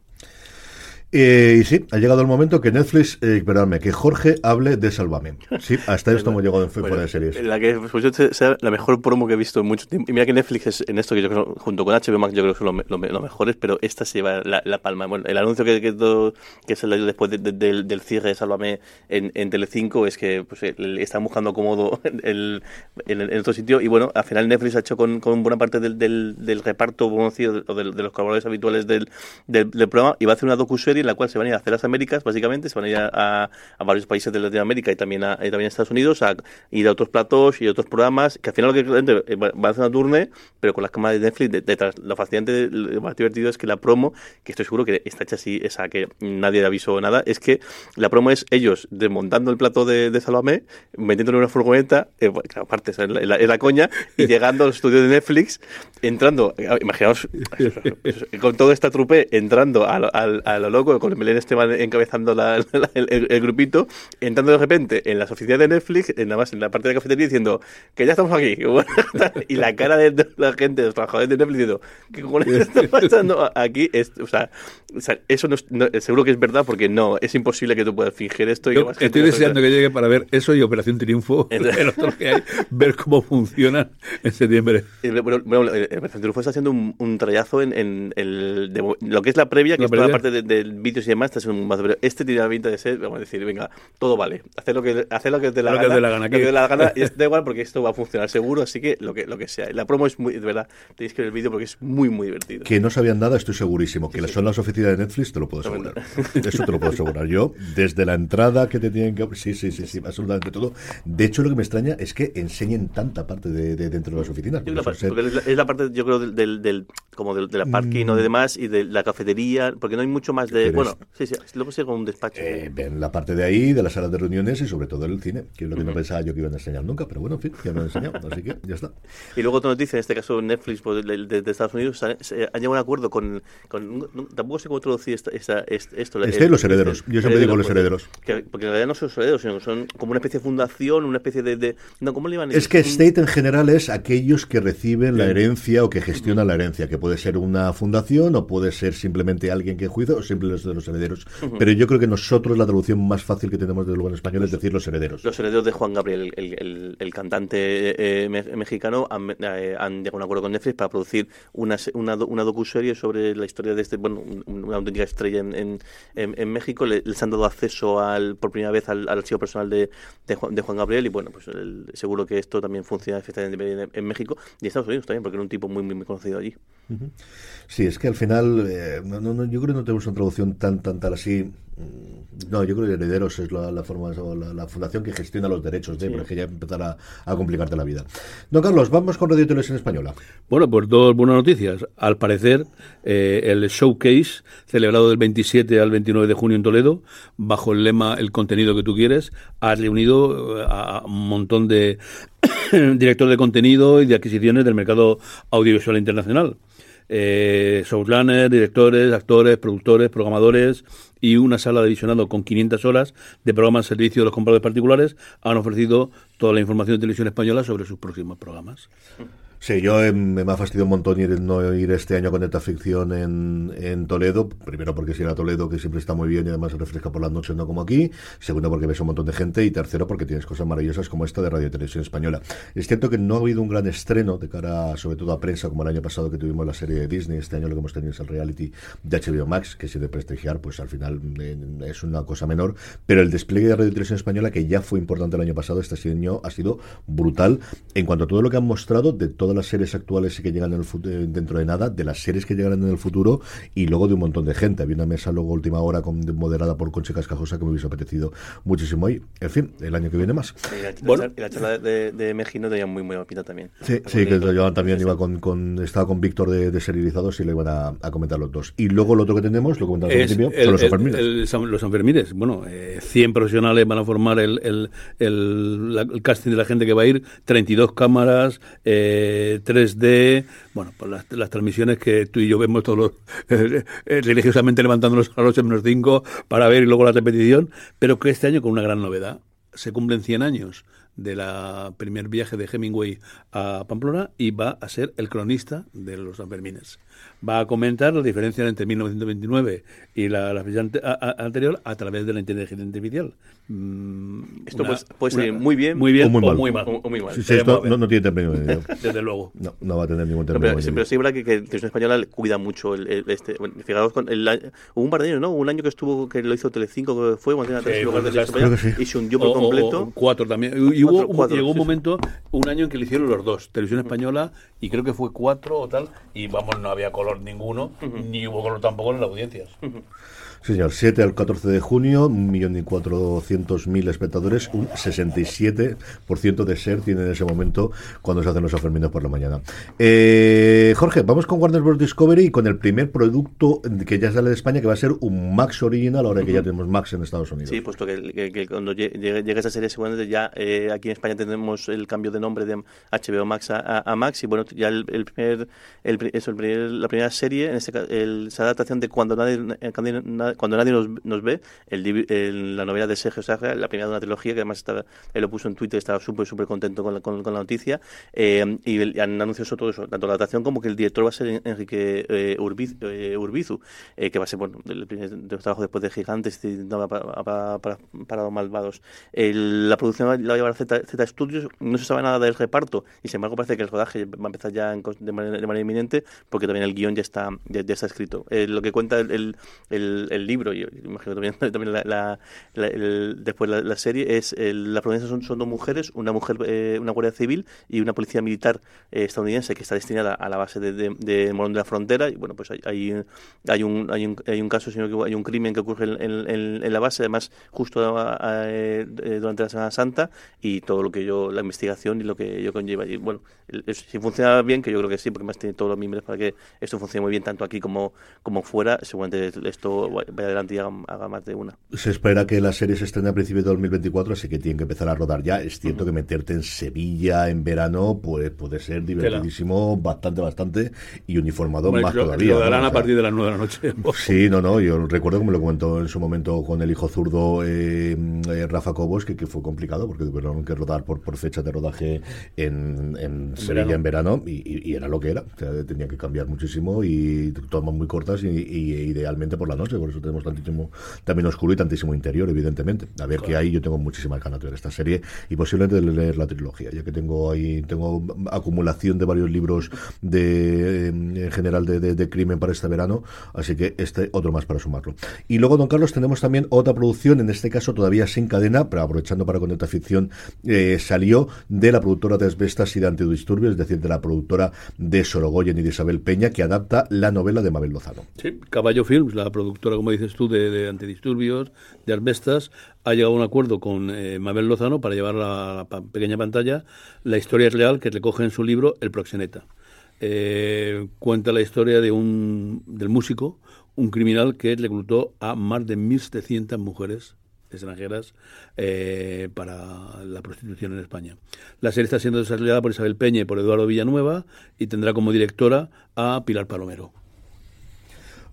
Eh, y sí, ha llegado el momento que Netflix, eh, perdóname, que Jorge hable de Salvame. Sí, hasta esto hemos llegado en fuera bueno, de series. La que pues, sea la mejor promo que he visto en mucho tiempo. Y mira que Netflix es en esto que yo creo, junto con HBO Max, yo creo que son los lo, lo mejores, pero esta se lleva la, la palma. Bueno, el anuncio que, que, todo, que se le dio después de, de, del, del cierre de Sálvame en, en Telecinco es que pues, están buscando cómodo [LAUGHS] el, en, en, otro sitio. Y bueno, al final Netflix ha hecho con, con buena parte del, del, del reparto conocido o de, de, los colaboradores habituales del, del, del programa y va a hacer una docuserie en la cual se van a ir a hacer las Américas, básicamente, se van a ir a, a varios países de Latinoamérica y también a, y también a Estados Unidos a ir a otros platos y otros programas, que al final lo que va a hacer una turne, pero con las cámaras de Netflix detrás. Lo fascinante, lo más divertido es que la promo, que estoy seguro que está hecha así, esa que nadie avisó nada, es que la promo es ellos desmontando el plato de, de Salomé, metiéndolo en una furgoneta, eh, aparte es la, es la, coña, y llegando al estudio de Netflix, entrando, imaginaos, [LAUGHS] con toda esta trupe, entrando a, a, a lo loco, con el Belén Esteban encabezando la, [LAUGHS] la, el, el, grupito, entrando de repente en las oficinas de Netflix, nada más en la parte de la cafetería, diciendo que ya estamos aquí. [LAUGHS] y la cara de la gente, de los trabajadores de Netflix, diciendo, ¿qué cojones [LAUGHS] está pasando aquí? Es, o, sea, o, sea, eso no, no, seguro que es verdad, porque no, es imposible que tú puedas fingir esto. Y Yo que estoy deseando que llegue para ver eso y Operación Triunfo, otro que hay, ver cómo funcionan en septiembre. Bueno, bueno Operación Triunfo está haciendo un, un trayazo en, en el, de, lo que es la previa, que la es toda la parte del de vídeos y demás, este es un más, pero este tiene la pinta de ser, vamos a decir, venga, todo vale, hacer lo que, hacer lo que te la, gana, que la gana, que te la gana, y da igual porque esto va a funcionar seguro, así que lo que, lo que sea. La promo es muy, de verdad, tenéis que ver el vídeo porque es muy, muy divertido. Que no sabían nada, estoy segurísimo. Que sí, sí. son las oficinas de Netflix, te lo puedo asegurar. Eso te lo puedo asegurar. Yo, desde la entrada que te tienen que... Sí, sí, sí, sí, absolutamente todo. De hecho, lo que me extraña es que enseñen tanta parte de, de dentro de las oficinas. Es la, ser... es, la, es la, parte, yo creo, del, del, como de, la parking o de demás y de la cafetería, porque no hay mucho más de... Bueno, sí, sí, luego sigue con un despacho. Eh, ven la parte de ahí, de las salas de reuniones y sobre todo el cine, que es lo que no pensaba yo que iban a enseñar nunca, pero bueno, en fin, ya me han enseñado, así que ya está. [LAUGHS] Y luego otra noticia, en este caso Netflix pues, de, Estados Unidos, han, llegado a un acuerdo con... con tampoco sé cómo traducir esta, esta, esto. Este, los herederos, yo siempre digo los herederos. porque en realidad no son los herederos, sino que son como una especie de fundación, una especie de... no, ¿cómo le iban a Es que State en general es aquellos que reciben la herencia o que gestionan la herencia, que puede ser una fundación o puede ser simplemente alguien que juicio o simplemente los, los herederos. Pero yo creo que nosotros la traducción más fácil que tenemos de luego en español es decir los herederos. Los herederos de Juan Gabriel, el, el, cantante eh, mexicano, han, eh, han, llegado a un acuerdo con Netflix para producir una, una, una docuserie sobre la historia de este, bueno, una auténtica estrella en, en, en, México. les han dado acceso al, por primera vez al, archivo personal de, de, Juan, de, Juan, Gabriel y bueno, pues seguro que esto también funciona efectivamente en, México y Estados Unidos también, porque era un tipo muy, muy, muy conocido allí. Sí, es que al final, eh, no, no, yo creo que no tenemos una traducción tan, tan, tal así. Mm, no, yo creo que Herederos es la, forma, la, la, fundación que gestiona los derechos de, porque ya empezará a, complicarte la vida. Don Carlos, vamos con Radio Televisión Española. Bueno, pues dos buenas noticias. Al parecer, eh, el showcase, celebrado del 27 al 29 de junio en Toledo, bajo el lema El contenido que tú quieres, ha reunido eh, a un montón de [COUGHS] directores de contenido y de adquisiciones del mercado audiovisual internacional eh, showrunners, directores, actores, productores, programadores y una sala de visionado con 500 horas de programas de servicio de los compradores particulares han ofrecido toda la información de televisión española sobre sus próximos programas. Sí, yo eh, me, ha fastidiado un montón ir, no ir este año con esta ficción en, en, Toledo. Primero porque si era Toledo, que siempre está muy bien y además se refresca por las noches, no como aquí. Segundo porque ves un montón de gente. Y tercero porque tienes cosas maravillosas como esta de Radio y Televisión Española. Es cierto que no ha habido un gran estreno de cara, sobre todo a prensa, como el año pasado que tuvimos la serie de Disney. Este año lo que hemos tenido es el reality de HBO Max, que si de prestigiar, pues al final eh, es una cosa menor. Pero el despliegue de Radio y Televisión Española, que ya fue importante el año pasado, este año ha sido brutal en cuanto a todo lo que han mostrado de todo las series actuales y que llegan en el eh, dentro de nada, de las series que llegarán en el futuro y luego de un montón de gente. Había una mesa luego última hora con, moderada por Conche Cascajosa que me hubiese apetecido muchísimo hoy. En fin, el año que viene más. Y la, bueno. la charla de, de Mejino tenía muy muy opina también. Sí, sí que lo también, iba con, con, estaba con Víctor de, de serializados y le iban a, comentar los dos. Y luego lo otro que tenemos, lo comentamos al principio, son los Sanfermines. los Sanfermines, bueno, eh, 100 profesionales van a formar el, el, el, casting de la gente que va a ir, 32 cámaras, eh, 3D, bueno, pues las, las, transmisiones que tú y yo vemos todos los, [LAUGHS] eh, religiosamente levantándonos a las 8 menos 5 para ver y luego la repetición, pero que este año con una gran novedad. Se cumplen 100 años de la primer viaje de Hemingway a Pamplona y va a ser el cronista de los Sanfermines va a comentar la diferencia entre 1929 y la, la fecha anterior a través de la inteligencia artificial. Mm, esto puede ser muy bien, muy bien o muy mal. muy mal. O, muy mal. Sí, esto no, no, tiene término [LAUGHS] Desde luego. No, no va a tener ningún término no, pero, pero, sí es verdad que, que Televisión Española cuida mucho el, el este. Bueno, fijaos, con el, hubo un par de años, ¿no? Un año que estuvo, que lo hizo Telecinco, que fue cuando tenía tres lugares de Española, sí. y se hundió por completo. O, cuatro también. Y hubo, cuatro, cuatro, llegó un momento, un año en que lo hicieron los dos, Televisión Española, y creo que fue cuatro o tal, y vamos, no había color ninguno ni hubo color tampoco en las audiencias. Sí, señor. 7 al 14 de junio, 1.400.000 espectadores, un 67% de ser tiene en ese momento cuando se hacen los Ferminos por la mañana. Eh, Jorge, vamos con Warner Bros. Discovery y con el primer producto que ya sale de España, que va a ser un Max original, ahora que ya tenemos Max en Estados Unidos. Sí, puesto que, que, cuando llegue, llegue, esa serie, seguramente ya eh, aquí en España tenemos el cambio de nombre de HBO Max a, a Max, y bueno, ya el, el primer, el, eso, el primer, la primera serie, en este caso, esa adaptación de cuando nadie, nadie cuando nadie nos, nos ve, el, la novela de Sergio Saga, la primera de una trilogía, que además estaba, él lo puso en Twitter, estaba súper, súper contento con la, con, la noticia, eh, y han anunciado todo eso, tanto la adaptación como que el director va a ser Enrique eh, Urbiz, eh, Urbizu, eh, que va a ser, bueno, el primer de los trabajos después de Gigantes y para, para, para, para, los malvados. la producción la va a llevar Z, Z Studios, no se sabe nada del reparto, y sin embargo parece que el rodaje va a empezar ya de, manera, de, manera, inminente, porque también el guion ya está, ya, ya está escrito. lo que cuenta el, el, el libro, y imagino también, [LAUGHS] también la, la, la el, después la, serie, es el, la provincia son, son, dos mujeres, una mujer, eh, una guardia civil y una policía militar eh, estadounidense que está destinada a la base de, de, de, Morón de la Frontera. Y bueno, pues hay, hay, hay, un, hay, un, hay un caso, sino que hay un crimen que ocurre en, en, la base, además, justo a, a, eh, durante la Semana Santa, y, y todo lo que yo, la investigación y lo que yo conlleva. Y bueno, si funciona bien, que yo creo que sí, porque más tiene todos los miembros para que esto funcione muy bien, tanto aquí como, como fuera, seguramente esto vaya adelante y haga, más de una. Se espera que la serie se estrene a principios de 2024, así que tienen que empezar a rodar ya. Es cierto que meterte en Sevilla en verano pues, puede ser divertidísimo, bastante, bastante, y uniformado más todavía. Lo darán a partir de las 9 de la noche. [LAUGHS] sí, no, no, yo recuerdo que me lo comentó en su momento con el hijo zurdo eh, eh, Rafa Cobos, que, que, fue complicado porque tuvieron que rodar por, por fecha de rodaje en, en, Sevilla en verano y, era lo que era. tenía que cambiar muchísimo y tomas muy cortas y, idealmente por la noche, por eso tenemos tantísimo también oscuro y tantísimo interior, evidentemente. A ver qué hay, yo tengo muchísimas ganas de ver esta serie y posiblemente de leer la trilogía, ya que tengo ahí tengo acumulación de varios libros de en general de, de, crimen para este verano, así que este otro más para sumarlo. Y luego, don Carlos, tenemos también otra producción, en este caso todavía sin cadena, pero aprovechando para Conecta Ficción, eh, salió de la productora de Asbestas y de Antidisturbios, es decir, de la productora de Sorogoyen y de Isabel Peña, que adapta la novela de Mabel Lozano. Sí, Caballo Films, la productora, como dices tú, de, Antidisturbios, de Asbestas, ha llegado a un acuerdo con eh, Mabel Lozano para llevar la pequeña pantalla la historia real que recoge en su libro El Proxeneta. Eh, cuenta la historia de un, del músico, un criminal que reclutó a más de 1.700 mujeres extranjeras eh, para la prostitución en España. La serie está siendo desarrollada por Isabel Peña y por Eduardo Villanueva y tendrá como directora a Pilar Palomero.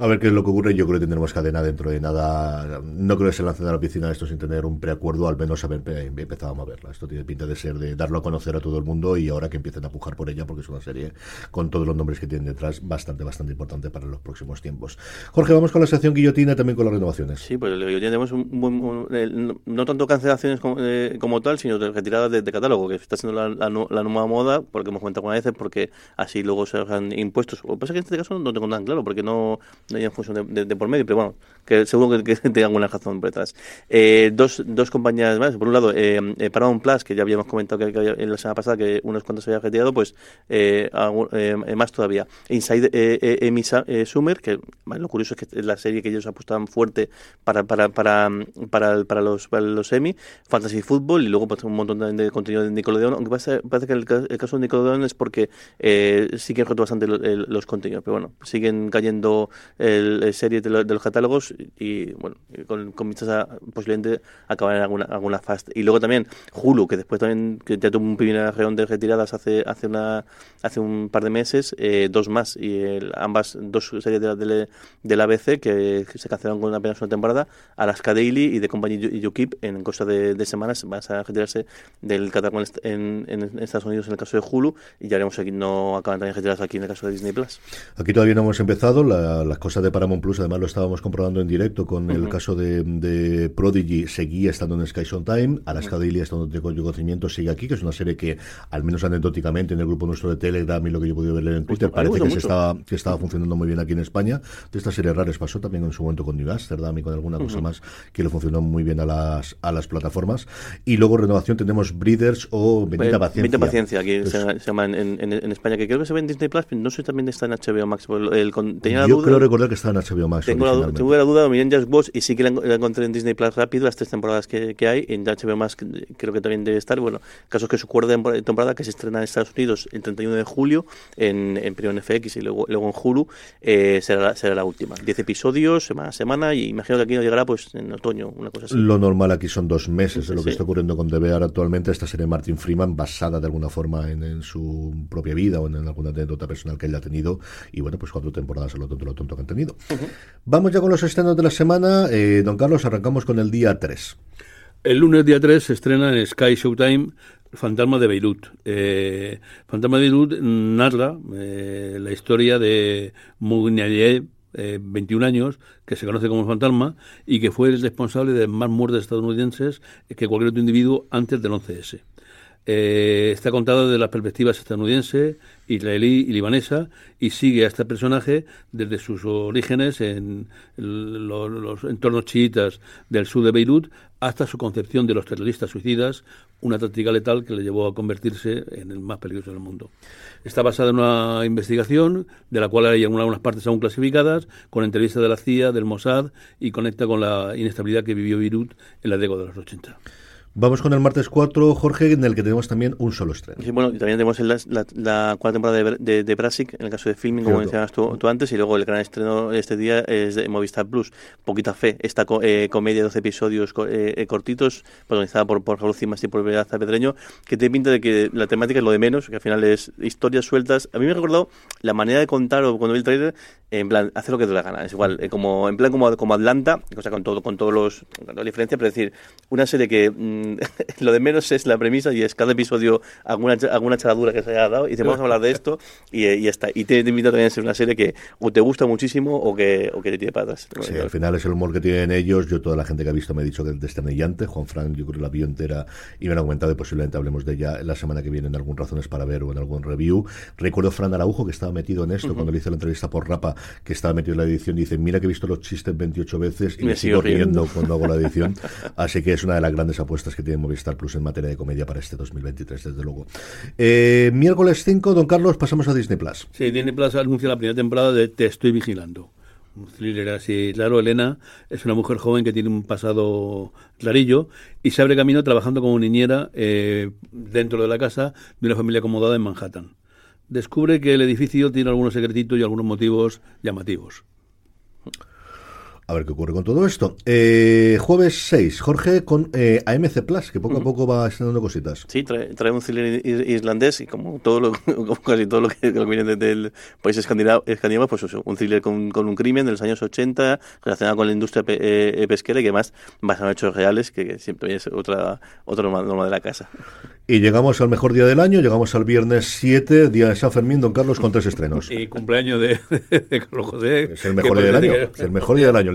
A ver qué es lo que ocurre. Yo creo que tendremos cadena dentro de nada. No creo que se lancen a la piscina esto sin tener un preacuerdo, al menos haber empezado a verla. Esto tiene pinta de ser de darlo a conocer a todo el mundo y ahora que empiecen a pujar por ella, porque es una serie con todos los nombres que tienen detrás bastante, bastante importante para los próximos tiempos. Jorge, vamos con la sección guillotina también con las renovaciones. Sí, pues guillotina tenemos un, no tanto cancelaciones como, eh, tal, sino retiradas de, catálogo, que está siendo la, nueva moda, porque hemos comentado algunas veces, porque así luego se hagan impuestos. Lo que pasa es que en este caso no tengo tan claro, porque no no hay en función de, por medio, pero bueno, que seguro que, que [LAUGHS] tenga alguna razón por detrás. Eh, dos, dos compañías más, por un lado, eh, eh Paramount Plus, que ya habíamos comentado que, que en la semana pasada que unos cuantos se había retirado, pues eh, eh más todavía. Inside Amy Summer, que lo curioso es que es la serie que ellos apostaban fuerte para, para, para, para, para los, para los Emmy, Fantasy Football y luego pues, un montón de, contenido de Nickelodeon, aunque parece, parece que el, caso de Nickelodeon es porque sí que bastante los, los contenidos, pero bueno, siguen cayendo el serie series de, los catálogos y bueno, con, con vistas a posiblemente acabar en alguna, alguna fast. Y luego también Hulu, que después también que ya tuvo un primer reunión de retiradas hace hace una hace un par de meses, eh, dos más, y ambas dos series de la, de, la ABC que, se cancelaron con apenas una temporada, Alaska Daily y de compañía UKIP en cosa de, semanas van a retirarse del catálogo en, en, Estados Unidos en el caso de Hulu y ya veremos aquí no acaban también retiradas aquí en el caso de Disney Plus. Aquí todavía no hemos empezado, las cosas de Paramount Plus, además lo estábamos comprobando en directo con el caso de, Prodigy, seguía estando en Sky Time, Alaska uh Daily estando de conocimiento sigue aquí, que es una serie que, al menos anecdóticamente, en el grupo nuestro de Telegram y lo que yo he podido ver en Twitter, parece que, se estaba, que estaba funcionando muy bien aquí en España. De estas series raras pasó también en su momento con New Amsterdam y con alguna cosa más que le funcionó muy bien a las, a las plataformas. Y luego renovación tenemos Breeders o Bendita Paciencia. Bendita Paciencia, aquí se, llama en, en, España, que creo que se ve en Disney Plus, pero no sé también está en HBO Max. El, tenía yo creo recordar que está en HBO Max. Tengo la, tuve la duda, miré en Just Watch y sí que la, encontré en Disney Plus rápido, las tres temporadas que, que hay. En HBO Max creo que también debe estar. Bueno, caso que su cuarta temporada que se estrena en Estados Unidos el 31 de julio en, en primero en FX y luego, luego en Hulu eh, será, la, será la última. Diez episodios, semana a semana y imagino que aquí no llegará pues en otoño, una cosa así. Lo normal aquí son dos meses de lo que está ocurriendo con DVR actualmente. Esta serie Martin Freeman basada de alguna forma en, su propia vida o en, alguna anécdota personal que él ha tenido. Y bueno, pues cuatro temporadas a lo tonto, lo tonto que Vamos ya con los estrenos de la semana. Eh, don Carlos, arrancamos con el día 3. El lunes día 3 se estrena en Sky Showtime Fantasma de Beirut. Eh, Fantasma de Beirut narra eh, la historia de Mougnier, eh, 21 años, que se conoce como Fantasma y que fue el responsable de más muertes estadounidenses que cualquier otro individuo antes del 11S. Eh, está contado desde las perspectivas estadounidense, israelí y libanesa y sigue a este personaje desde sus orígenes en los, entornos chiitas del sur de Beirut hasta su concepción de los terroristas suicidas, una táctica letal que le llevó a convertirse en el más peligroso del mundo. Está basada en una investigación de la cual hay algunas partes aún clasificadas, con entrevistas de la CIA, del Mossad y conecta con la inestabilidad que vivió Beirut en la década de los 80. Vamos con el martes 4, Jorge, en el que tenemos también un solo estreno. Sí, bueno, y también tenemos la, la, la cuarta temporada de, de, de, Brasic, en el caso de filming, como mencionabas tú, tú, antes, y luego el gran estreno este día es de Movistar Plus, Poquita Fe, esta co eh, comedia de 12 episodios eh, cortitos, protagonizada por, por Raúl Cimas y por Beatriz Pedreño, que te pinta de que la temática es lo de menos, que al final es historias sueltas. A mí me ha recordado la manera de contar, o cuando vi el trailer, en plan, hace lo que te la gana, es igual, eh, como en plan como, como Atlanta, o sea, con todo, con todos los, con la diferencia, pero es decir, una serie que mmm, [LAUGHS] lo de menos es la premisa y es cada episodio alguna, alguna charadura que se haya dado y te vamos a hablar de esto y, y ya está. Y te, te invito también a ser una serie que o te gusta muchísimo o que, o que te tiene patas. Sí, al final es el humor que tienen ellos. Yo, toda la gente que ha visto me ha dicho que es desternillante. Juan Frank, yo creo que la vio entera y me lo ha comentado y posiblemente hablemos de ella la semana que viene en algún Razones para Ver o en algún review. Recuerdo Fran Araujo que estaba metido en esto uh -huh. cuando le hice la entrevista por Rapa, que estaba metido en la edición dice, mira que he visto los chistes 28 veces y me, me sigo riendo cuando hago la edición. [LAUGHS] Así que es una de las grandes apuestas que tiene Movistar Plus en materia de comedia para este 2023, desde luego. Eh, miércoles 5, don Carlos, pasamos a Disney Plus. Sí, Disney Plus anuncia la primera temporada de Te estoy vigilando. Un thriller así, claro, Elena es una mujer joven que tiene un pasado clarillo y se abre camino trabajando como niñera eh, dentro de la casa de una familia acomodada en Manhattan. Descubre que el edificio tiene algunos secretitos y algunos motivos llamativos. A ver qué ocurre con todo esto. Eh, jueves 6, Jorge, con eh, AMC Plus, que poco a poco va estrenando cositas. Sí, trae, trae un thriller islandés y como todo lo, [LAUGHS] como casi todo lo que, lo que viene del país escandinavo, escandinavo pues eso, un thriller con, con, un crimen de los años 80 relacionado con la industria pe, eh, pesquera y que más basado en hechos reales, que siempre es otra, otra norma, norma de la casa. Y llegamos al mejor día del año, llegamos al viernes 7, día de San Fermín, don Carlos, con tres estrenos. Y cumpleaños de, [LAUGHS] de Carlos José. Es el mejor día del año, es el mejor día del año,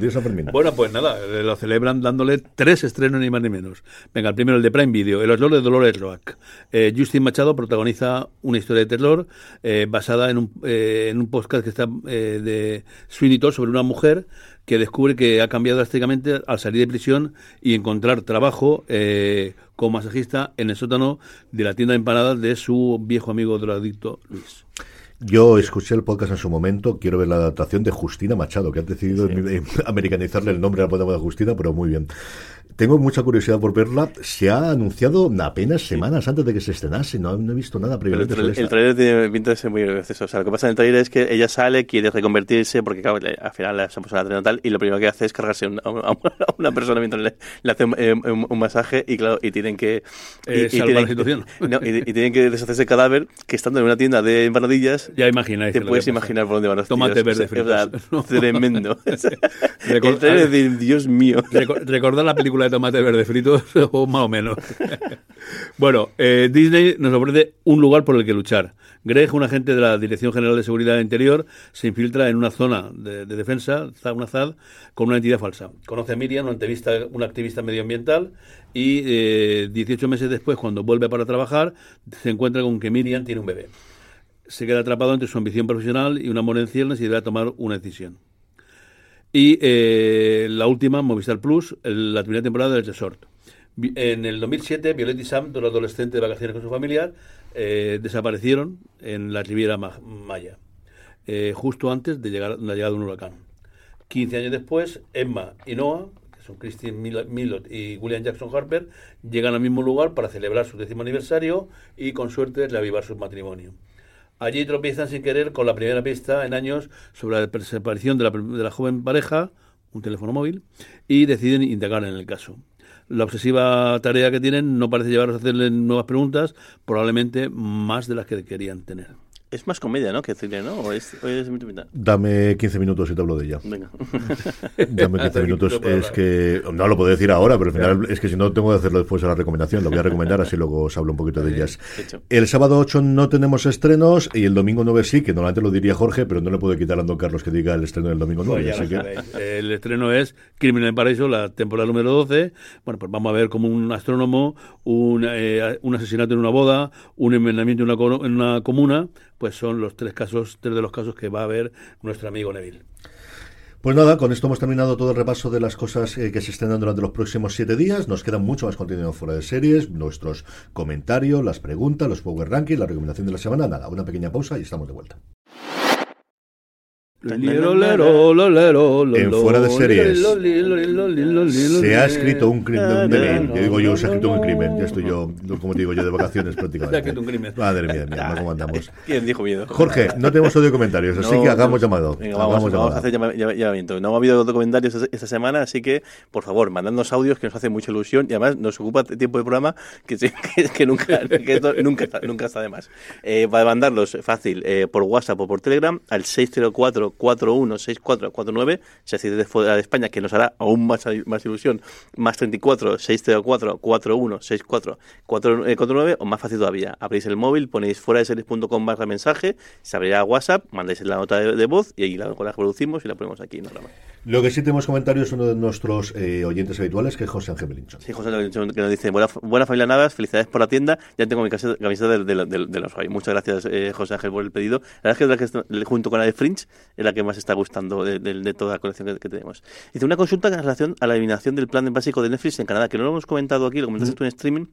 Bueno, pues nada, lo celebran dándole tres estrenos ni más ni menos. Venga, el primero, el de Prime Video, El Oslo de Dolores Roach. Eh, Justin Machado protagoniza una historia de terror eh, basada en un, eh, en un podcast que está eh, de Sweeney Todd sobre una mujer que descubre que ha cambiado drásticamente al salir de prisión y encontrar trabajo eh, como masajista en el sótano de la tienda de empanadas de su viejo amigo drogadicto Luis. Yo escuché el podcast en su momento, quiero ver la adaptación de Justina Machado, que han decidido sí. [LAUGHS] americanizarle el nombre a la de Justina, pero muy bien. Tengo mucha curiosidad por verla. Se ha anunciado apenas semanas antes de que se estrenase. No, no he visto nada previamente. El, el, trailer tiene pinta de ser muy gracioso. O sea, lo que pasa en el trailer es que ella sale, quiere reconvertirse, porque claro, al final la puesto a la tal, y lo primero que hace es cargarse una, a una persona mientras le, le hace un, un, un, masaje, y claro, y tienen que. Eh, y, y, tienen, la situación. [LAUGHS] No, y, y, tienen que deshacerse el cadáver que estando en una tienda de empanadillas. Ya imagináis. Te puedes imaginar por dónde van los Tomate tiros. verde. [LAUGHS] O sea, tremendo. [LAUGHS] el trailer de Dios mío. Recordar la película de Tomate verde frito [LAUGHS] o más o menos. [LAUGHS] bueno, eh, Disney nos ofrece un lugar por el que luchar. Greg, un agente de la Dirección General de Seguridad Interior, se infiltra en una zona de, de defensa, una ZAD, con una entidad falsa. Conoce a Miriam, una activista, una activista medioambiental, y eh, 18 meses después, cuando vuelve para trabajar, se encuentra con que Miriam tiene un bebé. Se queda atrapado entre su ambición profesional y un amor en ciernes y debe tomar una decisión. Y eh, la última, Movistar Plus, la primera temporada del Resort. En el 2007, Violet y Sam, dos adolescentes de vacaciones con su familia, eh, desaparecieron en la Riviera Maya, eh, justo antes de llegar la llegada de un huracán. 15 años después, Emma y Noah, que son Christine Millot y William Jackson Harper, llegan al mismo lugar para celebrar su décimo aniversario y con suerte reavivar su matrimonio. Allí tropiezan sin querer con la primera pista en años sobre la desaparición de la, de la joven pareja, un teléfono móvil, y deciden indagar en el caso la obsesiva tarea que tienen no parece llevarlos a hacerle nuevas preguntas, probablemente más de las que querían tener. Es más comedia, ¿no? Que cine, ¿no? ¿O es, o es Dame 15 minutos y te hablo de ella. Venga. [LAUGHS] Dame 15 [LAUGHS] minutos. Es que. No lo puedo decir ahora, pero al final es que si no tengo que hacerlo después de la recomendación. Lo voy a recomendar, así luego os hablo un poquito de ellas. El sábado 8 no tenemos estrenos y el domingo 9 sí, que normalmente lo diría Jorge, pero no le puedo quitar a don Carlos que diga el estreno del domingo 9. Pues así que... El estreno es Crimen en Paraíso, la temporada número 12. Bueno, pues vamos a ver como un astrónomo, un, eh, un asesinato en una boda, un envenenamiento en una, en una comuna, pues son los tres casos, tres de los casos que va a ver nuestro amigo Neville. Pues nada, con esto hemos terminado todo el repaso de las cosas eh, que se estén dando durante los próximos siete días. Nos queda mucho más contenido fuera de series, nuestros comentarios, las preguntas, los Power Rankings, la recomendación de la semana. Nada, una pequeña pausa y estamos de vuelta. En fuera de series se ha escrito un crimen. Yo digo yo, se ha escrito un crimen. Ya estoy yo, como digo yo, de vacaciones prácticamente. Madre mía, mía, ¿cómo andamos? [LAUGHS] ¿Quién dijo miedo? Jorge, no tenemos audio comentarios, así que hagamos llamado. vamos, a hacer llamamiento. No ha habido comentarios esta semana, así que, por favor, mandadnos audios que nos hace mucha ilusión y además nos ocupa tiempo de programa que, [LAUGHS] que, nunca, nunca, nunca está de más. Eh, para mandarlos, fácil, eh, por WhatsApp o por Telegram, al 604 416449, si así de fuera de España, que nos hará aún más, más ilusión, más 34 604 4164 449, o más fácil todavía, abrís el móvil, ponéis fuera de series.com barra mensaje, se abrirá WhatsApp, mandáis la nota de, voz y ahí la, la reproducimos y la ponemos aquí en el programa. Lo que sí tenemos comentarios es uno de nuestros eh, oyentes habituales, que es José Ángel Belinchón. Sí, José Ángel Belinchón, que nos dice, buena, buena familia Navas, felicidades por la tienda, ya tengo mi camiseta de, de, de, los hoy. Muchas gracias, eh, José Ángel, por el pedido. La verdad es que, junto con la de Fringe es la que más está gustando de, toda la colección que, tenemos. Dice, una consulta en relación a la eliminación del plan básico de Netflix en Canadá, que no lo hemos comentado aquí, lo comentaste tú en streaming,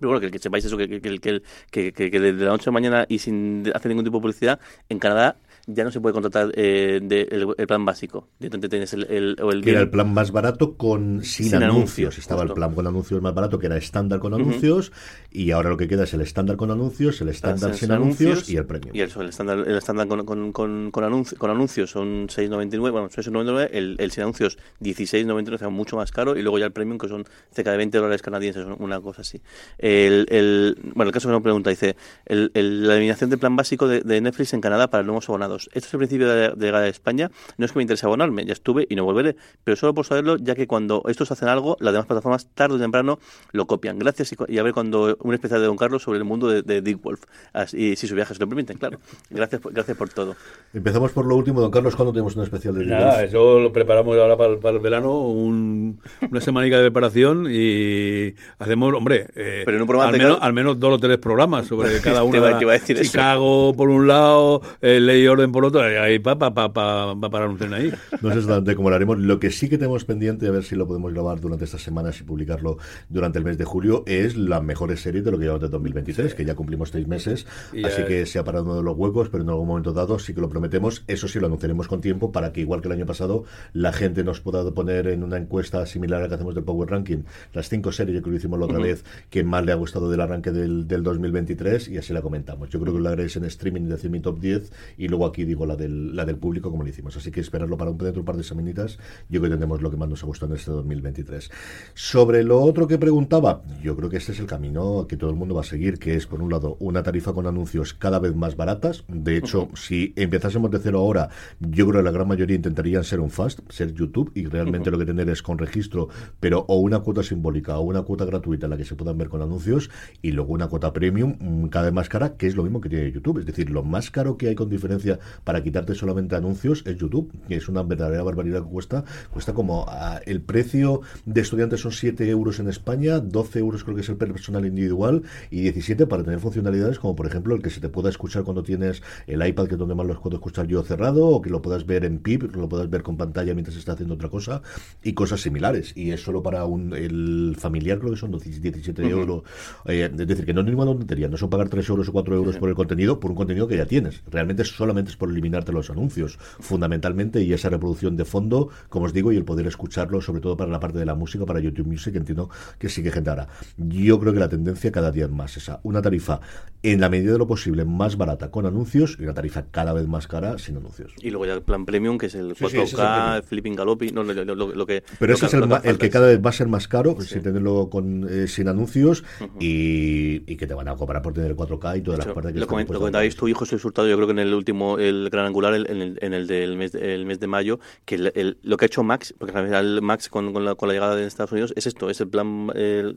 pero bueno, que, que sepáis eso, que, que, que, que, de la noche a la mañana y sin hacer ningún tipo de publicidad, en Canadá ya no se puede contratar eh, de, el, plan básico. tienes el, el, el que era el plan más barato con sin, anuncios. Estaba el plan con anuncios más barato, que era estándar con anuncios, y ahora lo que queda es el estándar con anuncios, el estándar sin, anuncios, y el premium. Y eso, el estándar, el estándar con, con, con, con, anuncios son 6,99, bueno, 6,99, el, el sin anuncios 16,99, o sea, mucho más caro, y luego ya el premium, que son cerca de 20 dólares canadienses, una cosa así. El, el, bueno, el caso que nos pregunta, dice, el, la eliminación del plan básico de, de Netflix en Canadá para nuevos abonados esto es el principio de, llegar a España. No es que me interese abonarme, ya estuve y no volveré, pero solo por saberlo, ya que cuando estos hacen algo, las demás plataformas tarde o temprano lo copian. Gracias y, a ver cuando un especial de Don Carlos sobre el mundo de, Dick Wolf. y si sus viajes lo permiten, claro. Gracias, gracias por todo. Empezamos por lo último, Don Carlos. ¿Cuándo tenemos un especial de Dick Nada, eso lo preparamos ahora para, el verano, una semanica de preparación y hacemos, hombre, eh, pero en un al, menos, al, menos, dos o tres programas sobre [LAUGHS] cada uno. Chicago por un lado, eh, Ley y Orden por otro, ahí va pa, pa, pa, parar un tren ahí. No sé exactamente cómo lo haremos. Lo que sí que tenemos pendiente, a ver si lo podemos grabar durante estas semanas y publicarlo durante el mes de julio, es las mejores series de lo que llevamos de 2023, que ya cumplimos seis meses, así que se ha parado uno de los huecos, pero en algún momento dado sí que lo prometemos. Eso sí lo anunciaremos con tiempo para que, igual que el año pasado, la gente nos pueda poner en una encuesta similar a la que hacemos del Power Ranking, las cinco series que lo hicimos la otra vez, que más le ha gustado del arranque del, del 2023, y así la comentamos. Yo creo que lo haréis en streaming de mi top 10 y luego aquí y digo la del, la del público como lo hicimos. Así que esperarlo para un, dentro de un par de semanitas. Yo creo que tendremos lo que más nos ha gustado en este 2023. Sobre lo otro que preguntaba, yo creo que este es el camino que todo el mundo va a seguir, que es, por un lado, una tarifa con anuncios cada vez más baratas. De hecho, si empezásemos de cero ahora, yo creo que la gran mayoría intentarían ser un fast, ser YouTube, y realmente lo que tener es con registro, pero o una cuota simbólica o una cuota gratuita en la que se puedan ver con anuncios, y luego una cuota premium mm, cada vez más cara, que es lo mismo que tiene YouTube. Es decir, lo más caro que hay con diferencia para quitarte solamente anuncios es YouTube, que es una verdadera barbaridad que cuesta. Cuesta como ah, el precio de estudiantes son 7 euros en España, 12 euros creo que es el personal individual y 17 para tener funcionalidades como por ejemplo el que se te pueda escuchar cuando tienes el iPad, que es donde más los puedo escuchar yo cerrado, o que lo puedas ver en PIP, que lo puedas ver con pantalla mientras está haciendo otra cosa, y cosas similares. Y es solo para un el familiar, creo que son 17 euros. Eh, es decir, que no es ninguna tontería, no son pagar 3 euros o 4 euros por el contenido, por un contenido que ya tienes. Realmente solamente es por eliminarte los anuncios, fundamentalmente, y esa reproducción de fondo, como os digo, y el poder escucharlo, sobre todo para la parte de la música, para YouTube Music, entiendo que sí que gente hará. Yo creo que la tendencia cada día es más esa, una tarifa en la medida de lo posible más barata con anuncios y una tarifa cada vez más cara sin anuncios. Y luego ya el plan premium, que es el 4K, Flipping Galopi, no, lo, que... Pero ese es el, que, cada vez va a ser más caro, sin tenerlo con, eh, sin anuncios y, que te van a cobrar por tener el 4K y todas las partes que... Lo, comentabais tu hijo, soy Hurtado, yo creo que en el último, el gran angular, en el, en el del mes, el mes de mayo, que lo que ha hecho Max, porque al final Max con, con, la, con la llegada de Estados Unidos es esto, es el plan,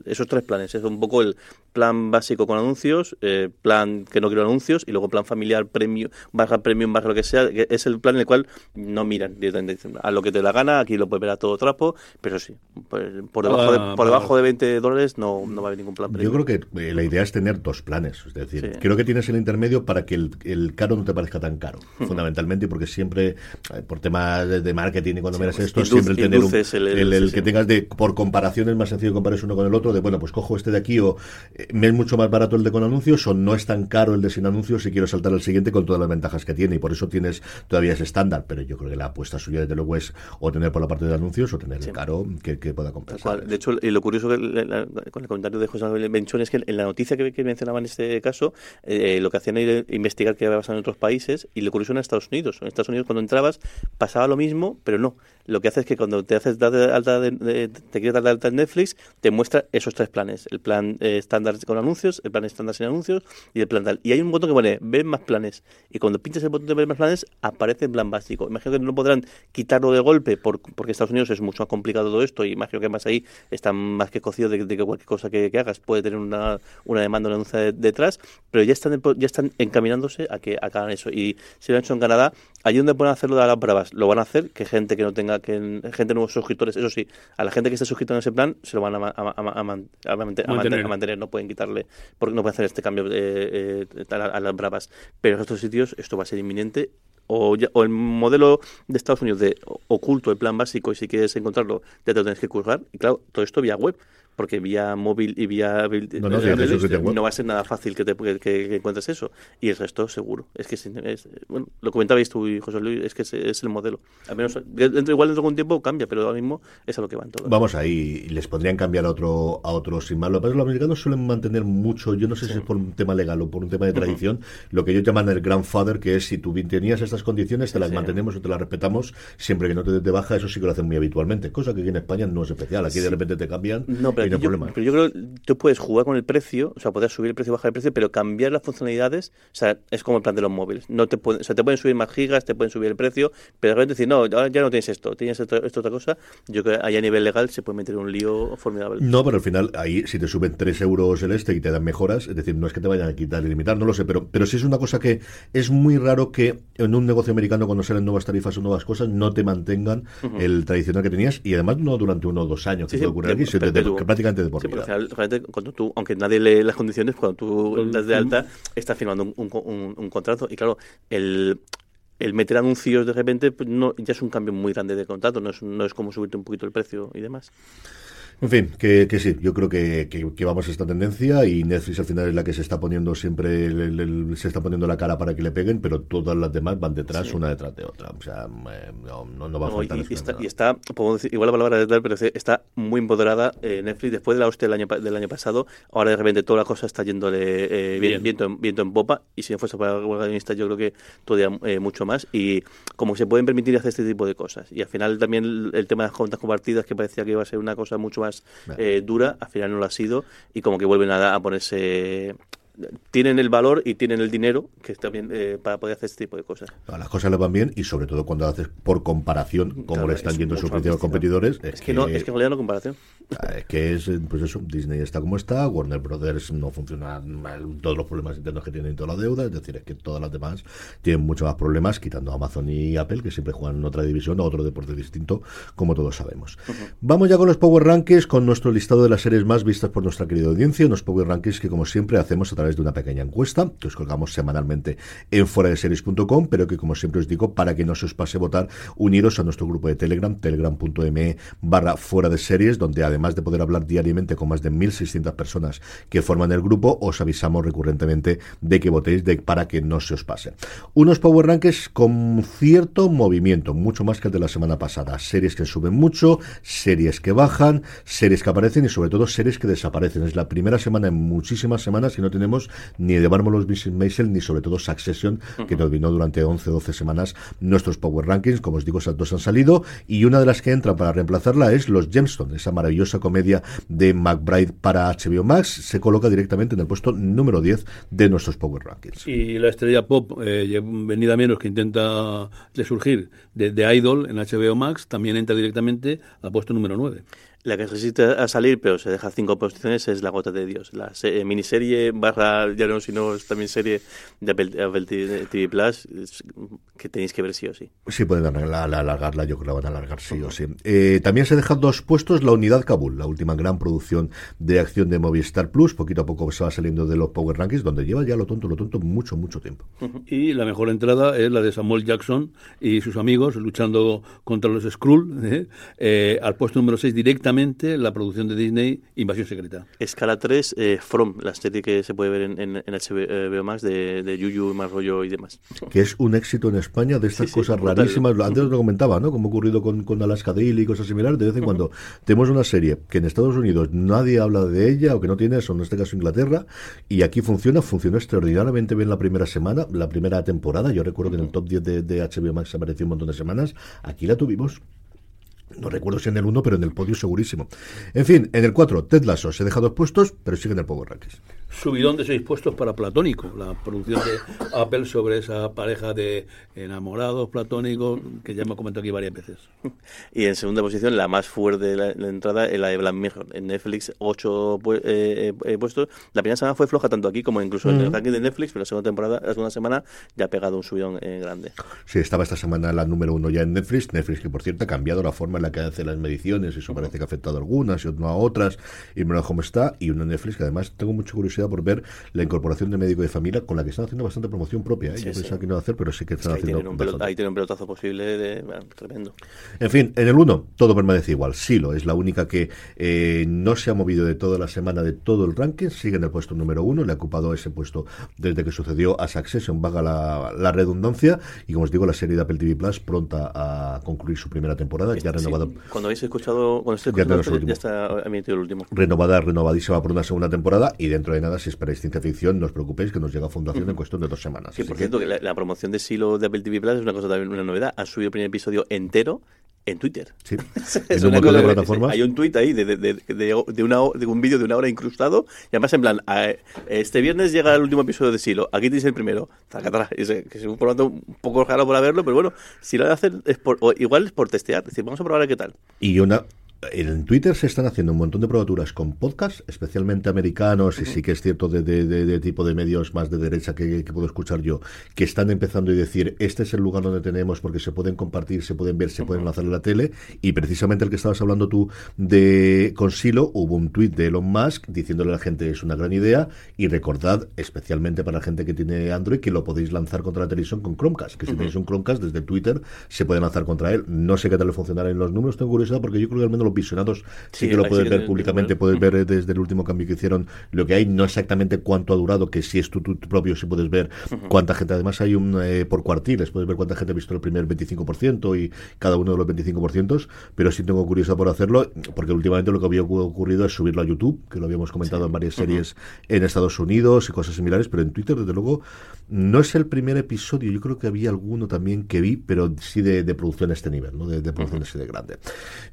esos tres planes, es un poco el plan básico con anuncios, eh, plan que no quiero anuncios y luego plan familiar, premium, baja premium, baja lo que sea, que es el plan en el cual no miran a lo que te da gana, aquí lo puedes ver a todo trapo, pero sí, pues, por, debajo, de, ah, por debajo de 20 dólares no, no va a haber ningún plan premium. Yo creo que eh, la idea es tener dos planes, es decir, creo que tienes el intermedio para que el, el caro no te parezca tan caro caro, fundamentalmente, porque siempre, eh, por temas de, marketing y cuando miras pues, esto, siempre el tener un, el- el, el- el sí, que sí. tengas de, por comparación es más sencillo comparar uno con el otro, de bueno, pues cojo este de aquí o eh, me es mucho más barato el de con anuncios o no es tan caro el de sin anuncios si quiero saltar al siguiente con todas las ventajas que tiene y por eso tienes todavía ese estándar, pero yo creo que la apuesta suya desde luego es o tener por la parte de anuncios o tener el caro que, que pueda compensar. cual. De hecho, y lo curioso que la- la- con el comentario de José Manuel Benchón es que en la noticia que, que mencionaba en este caso, eh, lo que hacían era investigar qué había pasado en otros países y lo curioso era en Estados Unidos. En Estados Unidos cuando entrabas pasaba lo mismo, pero no. Lo que hace es que cuando te haces dar de alta de- de- te quieres dar de alta en Netflix, te muestra esos tres planes. El plan eh, estándar con anuncios, el plan estándar sin anuncios y el plan tal. Y hay un botón que pone ver más planes. Y cuando pinchas el botón de ver más planes, aparece en plan básico. Imagino que no podrán quitarlo de golpe por- porque Estados Unidos es mucho más complicado todo esto y imagino que más ahí están más que cocidos de, que cualquier cosa que, hagas puede tener una, una demanda, una denuncia de- detrás, pero ya están, ya están encaminándose a que hagan eso. Y si lo han hecho en Canadá, allí donde pueden hacerlo de las pruebas, lo van a hacer, que gente que no tenga, que gente nuevos suscriptores, eso sí, a la gente que esté suscrito en ese plan, se lo van a, a, a- a man- a mante- a Mantener. mantener, a mantener, no pueden quitarle, porque no pueden hacer este cambio eh, eh, a, las bravas. Pero en estos sitios esto va a ser inminente. O, ya- o el modelo de Estados Unidos de oculto, el plan básico, y si quieres encontrarlo, ya te lo tienes que currar. Y claro, todo esto vía web, porque vía móvil y vía. No, no, sí, eh, no va a ser nada fácil que, te, que, que encuentres eso. Y el resto, seguro. Es que, es- es- bueno, lo comentabais tú y José Luis, es que es, es el modelo. Al menos, dentro, igual dentro de un tiempo cambia, pero ahora mismo es a lo que van todos. Vamos ahí, les podrían cambiar a otro, a otro sin más. Lo que pasa es que los americanos suelen mantener mucho, yo no sé si es por un tema legal o por un tema de tradición, lo que ellos llaman el grandfather, que es si tú tenías estas condiciones, te las sí. mantenemos o te las respetamos, siempre que no te de baja, eso sí que lo hacen muy habitualmente, cosa que aquí en España no es especial, aquí de repente te cambian No, pero, no yo, problema. pero yo creo que tú puedes jugar con el precio, o sea, puedes subir el precio, bajar el precio, pero cambiar las funcionalidades, o sea, es como el plan de los móviles. No te pueden, o sea, te pueden subir más gigas, te pueden subir el precio, pero de repente decir, no, ahora ya no tienes esto, tienes esto, esto otra cosa. Yo creo que ahí a nivel legal se puede meter un lío formidable. No, pero al final, ahí si te suben 3 euros el este y te dan mejoras, es decir, no es que te vayan a quitar y limitar, no lo sé, pero, pero sí es una cosa que es muy raro que en un negocio americano, cuando salen nuevas tarifas o nuevas cosas, no te mantengan el tradicional que tenías y además no durante uno o dos años, que Sí, puede ocurrir aquí, de- de- perpetuo. que prácticamente de por Sí, porque vida. al final, realmente, cuando tú, aunque nadie lee las condiciones, cuando tú das de alta, estás firmando un, un, un- un contrato. Y claro, el, el meter anuncios de repente pues, no, ya es un cambio muy grande de contrato, no es, no es como subirte un poquito el precio y demás. En fin, que, que sí, yo creo que, que- que vamos a esta tendencia y Netflix al final es la que se está poniendo siempre, el- el- el- se está poniendo la cara para que le peguen, pero todas las demás van detrás, Sí. una detrás de otra. O sea, eh, no, no, no va a No, faltar y, está, y está, podemos decir, igual la palabra tal, pero está muy empoderada eh, Netflix después de la hostia del año, del año pasado. Ahora de repente toda la cosa está yéndole eh, bien- viento, en, viento en popa. Y si no fuese para el guionista, yo creo que todavía eh, mucho más. Y como se pueden permitir hacer este tipo de cosas. Y al final también el, el tema de las cuentas compartidas, que parecía que iba a ser una cosa mucho más Eh, dura, al final no lo ha sido. Y como que vuelven a, a ponerse. Tienen el valor y tienen el dinero que también eh, para poder hacer este tipo de cosas. No, Las cosas le van bien y sobre todo cuando haces por comparación, como Claro, le están es yendo sus principales competidores. Es que, no, es que en realidad no comparación. Ah, Es que es, pues eso, Disney está como está, Warner Brothers no funciona mal, todos los problemas internos que tienen y toda la deuda, es decir, es que todas las demás tienen muchos más problemas, quitando Amazon y Apple, que siempre juegan en otra división, a otro deporte distinto, como todos sabemos. Vamos ya con los Power Rankings, con nuestro listado de las series más vistas por nuestra querida audiencia, unos Power Rankings que como siempre hacemos a través de una pequeña encuesta, que os colgamos semanalmente en fuera de series.com, pero que como siempre os digo, para que no se os pase votar, uniros a nuestro grupo de Telegram, telegram.me barra fuera de series, donde además de poder hablar diariamente con más de 1.600 personas que forman el grupo, os avisamos recurrentemente de que votéis para que no se os pase. Unos Power Rankings con cierto movimiento, mucho más que el de la semana pasada. Series que suben mucho, series que bajan, series que aparecen y sobre todo series que desaparecen. Es la primera semana en muchísimas semanas que no tenemos ni de Marvelous Mrs. Maisel ni sobre todo Succession, que nos vino durante 11 o 12 semanas nuestros Power Rankings. Como os digo, esas dos han salido y una de las que entran para reemplazarla es Los Gemstones, esa maravillosa comedia de McBride para HBO Max. Se coloca directamente en el puesto número 10 de nuestros Power Rankings. Y la estrella pop, eh, venida menos, que intenta resurgir de, de Idol en HBO Max, también entra directamente al puesto número 9. La que resiste a salir, pero se deja cinco posiciones, es La Gota de Dios. La se- eh, miniserie barra, ya no, si no es también serie de Apple, Apple TV, TV Plus, es- que tenéis que ver sí o sí. Sí, pueden alargarla, alargarla, yo creo que la van a alargar sí o sí. Eh, también se dejan dos puestos la Unidad Kabul, la última gran producción de acción de Movistar Plus. Poquito a poco se va saliendo de los Power Rankings, donde lleva ya lo tonto, lo tonto, mucho, mucho tiempo. Y la mejor entrada es la de Samuel Jackson y sus amigos luchando contra los Skrull, ¿eh? Eh, al puesto número 6 directamente la producción de Disney Invasión Secreta. Escala 3, eh, From, la serie que se puede ver en, en, en HBO Max de, de Yuyu, Más Rollo y demás. Que es un éxito en España de estas Sí, cosas rarísimas. Antes lo comentaba, ¿no? Como ha ocurrido con, con Alaska Daily y cosas similares. De vez en cuando tenemos una serie que en Estados Unidos nadie habla de ella o que no tiene eso, en este caso Inglaterra, y aquí funciona, funcionó extraordinariamente bien la primera semana, la primera temporada. Yo recuerdo que en el top 10 de, de HBO Max apareció un montón de semanas. Aquí la tuvimos. No recuerdo si en el 1, pero en el podio segurísimo. En fin, en el 4, Ted Lasso se deja dos puestos, pero sigue en el Power Rankings. Subidón de seis puestos para Platónico, la producción de Apple sobre esa pareja de enamorados platónicos que ya hemos comentado aquí varias veces. [LAUGHS] Y en segunda posición, la más fuerte de la, la entrada, es la de Black Mirror. En Netflix, ocho pu- eh, eh, puestos. La primera semana fue floja tanto aquí como incluso en el ranking de Netflix, pero la segunda temporada, la segunda semana ya ha pegado un subidón eh, grande. Sí, estaba esta semana la número uno ya en Netflix. Netflix, que por cierto ha cambiado la forma en la que hace las mediciones. Eso parece que ha afectado a algunas y no a otras. Y mira cómo está. Y una Netflix que además tengo mucha curiosidad por ver la incorporación de médico de familia con la que están haciendo bastante promoción propia. ¿eh? Sí, Yo sí. pensaba que no iba a hacer, pero sí que están Ahí haciendo. tienen, un ahí tienen un pelotazo posible de, bueno, tremendo. En fin, en el 1 todo permanece igual. Silo es la única que eh, no se ha movido de toda la semana de todo el ranking. Sigue en el puesto número 1. Le ha ocupado ese puesto desde que sucedió a Succession, vaga la, la redundancia. Y como os digo, la serie de Apple TV Plus pronta a concluir su primera temporada. Ya Sí, renovada. Cuando habéis escuchado, cuando Ya el ya, está emitido el último. renovada, renovadísima por una segunda temporada y dentro de nada, si esperáis ciencia ficción, no os preocupéis que nos llega a Fundación en cuestión de dos semanas. Sí, por cierto, que la, la promoción de Silo de Apple TV Plus es una cosa también, una novedad. Han subido el primer episodio entero en Twitter. sí, [LAUGHS] Es un una de plataformas. Hay un tuit ahí de, de, de, de- una, un vídeo de una hora incrustado y además en plan, este viernes llega el último episodio de Silo, aquí tenéis el primero, se- que es un formato un poco raro para verlo, pero bueno, si lo hacen es por, igual es por testear, es decir, vamos a probar a qué tal. Y una en Twitter se están haciendo un montón de probaturas con podcasts, especialmente americanos, y sí que es cierto de, de- de- de tipo de medios más de derecha que, que puedo escuchar yo, que están empezando a decir, este es el lugar donde tenemos porque se pueden compartir, se pueden ver, se pueden lanzar en la tele, y precisamente el que estabas hablando tú de con Silo, hubo un tuit de Elon Musk diciéndole a la gente es una gran idea, y recordad, especialmente para la gente que tiene Android, que lo podéis lanzar contra la televisión con Chromecast, que si tenéis un Chromecast desde Twitter se puede lanzar contra él. No sé qué tal le funcionará en los números, tengo curiosidad porque yo creo que al menos los visionados. Sí, Sí, que lo puedes ver públicamente, puedes ver eh, desde el último cambio que hicieron lo que hay, no exactamente cuánto ha durado, que si es tu, tu propio, si puedes ver cuánta gente, además hay un eh, por cuartiles, puedes ver cuánta gente ha visto el primer 25% y cada uno de los 25%, pero sí tengo curiosidad por hacerlo, porque últimamente lo que había ocu- ocurrido es subirlo a YouTube, que lo habíamos comentado en varias series en Estados Unidos y cosas similares, pero en Twitter, desde luego, no es el primer episodio, yo creo que había alguno también que vi, pero sí de, de producción a este nivel, ¿no? de, de producción así de grande.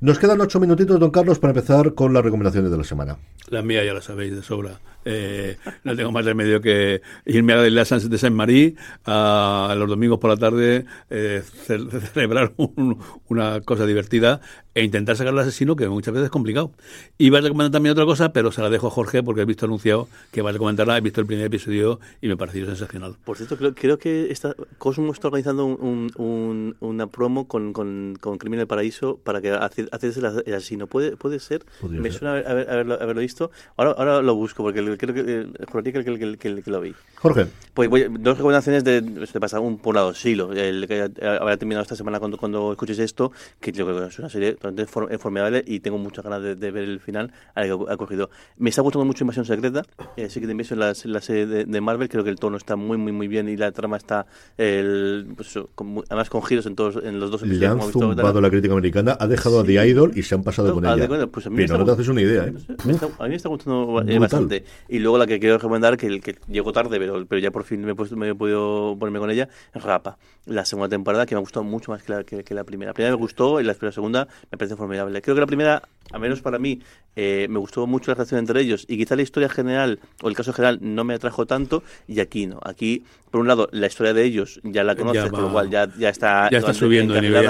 Nos quedan ocho minutitos, don Carlos, para empezar con las recomendaciones de la semana. La mía ya la sabéis de sobra. Eh, no tengo más remedio que irme a la isla San- de Saint Marie a, los domingos por la tarde, eh, ce- [LAUGHS] celebrar un- una cosa divertida e intentar sacar al asesino, que muchas veces es complicado. Iba a recomendar también otra cosa, pero se la dejo a Jorge porque he visto anunciado que va a recomendarla. He visto el primer episodio y me ha parecido sensacional. Por cierto, creo, creo que esta, Cosmo está organizando un- un- un- una promo con, con, con Crimen del Paraíso para que hace- haces el asesino. ¿Puede, puede ser? Podría Me ser. suena haber- haber- haberlo, haberlo visto. Ahora, ahora lo busco porque el- creo que, eh, juraría que, que, que, que- lo vi. Jorge, Pues voy- dos recomendaciones de, de pasar un por lado, Silo, el que habrá terminado esta semana cuando, cuando escuches esto, que yo creo que es una serie totalmente for- formidable y tengo muchas ganas de, de ver el final al que ha cogido. Me está gustando mucho Invasión Secreta, eh, sí que te invito en la, la serie de, de Marvel, creo que el tono está muy muy muy bien y la trama está, el, pues con además con giros en todos en los dos le episodios. han como he visto, zumbado la crítica americana, ha dejado a The Idol y se han pasado con Ah, de ella. pues a mí Pero no te haces una idea, ¿eh? me está- a mí me está gustando eh, bastante. Y luego la que quiero recomendar, que, que llegó tarde, pero, pero ya por fin me he, puesto- me he podido ponerme con ella, es Rapa. La segunda temporada, que me ha gustado mucho más que la, que, que la primera. La primera me gustó y la, la segunda me parece formidable. Creo que la primera, al menos para mí, eh, me gustó mucho la relación entre ellos y quizá la historia general o el caso general no me atrajo tanto y aquí no. Aquí, por un lado, la historia de ellos ya la conoces, con lo cual ya, ya está, Ya está subiendo de nivel.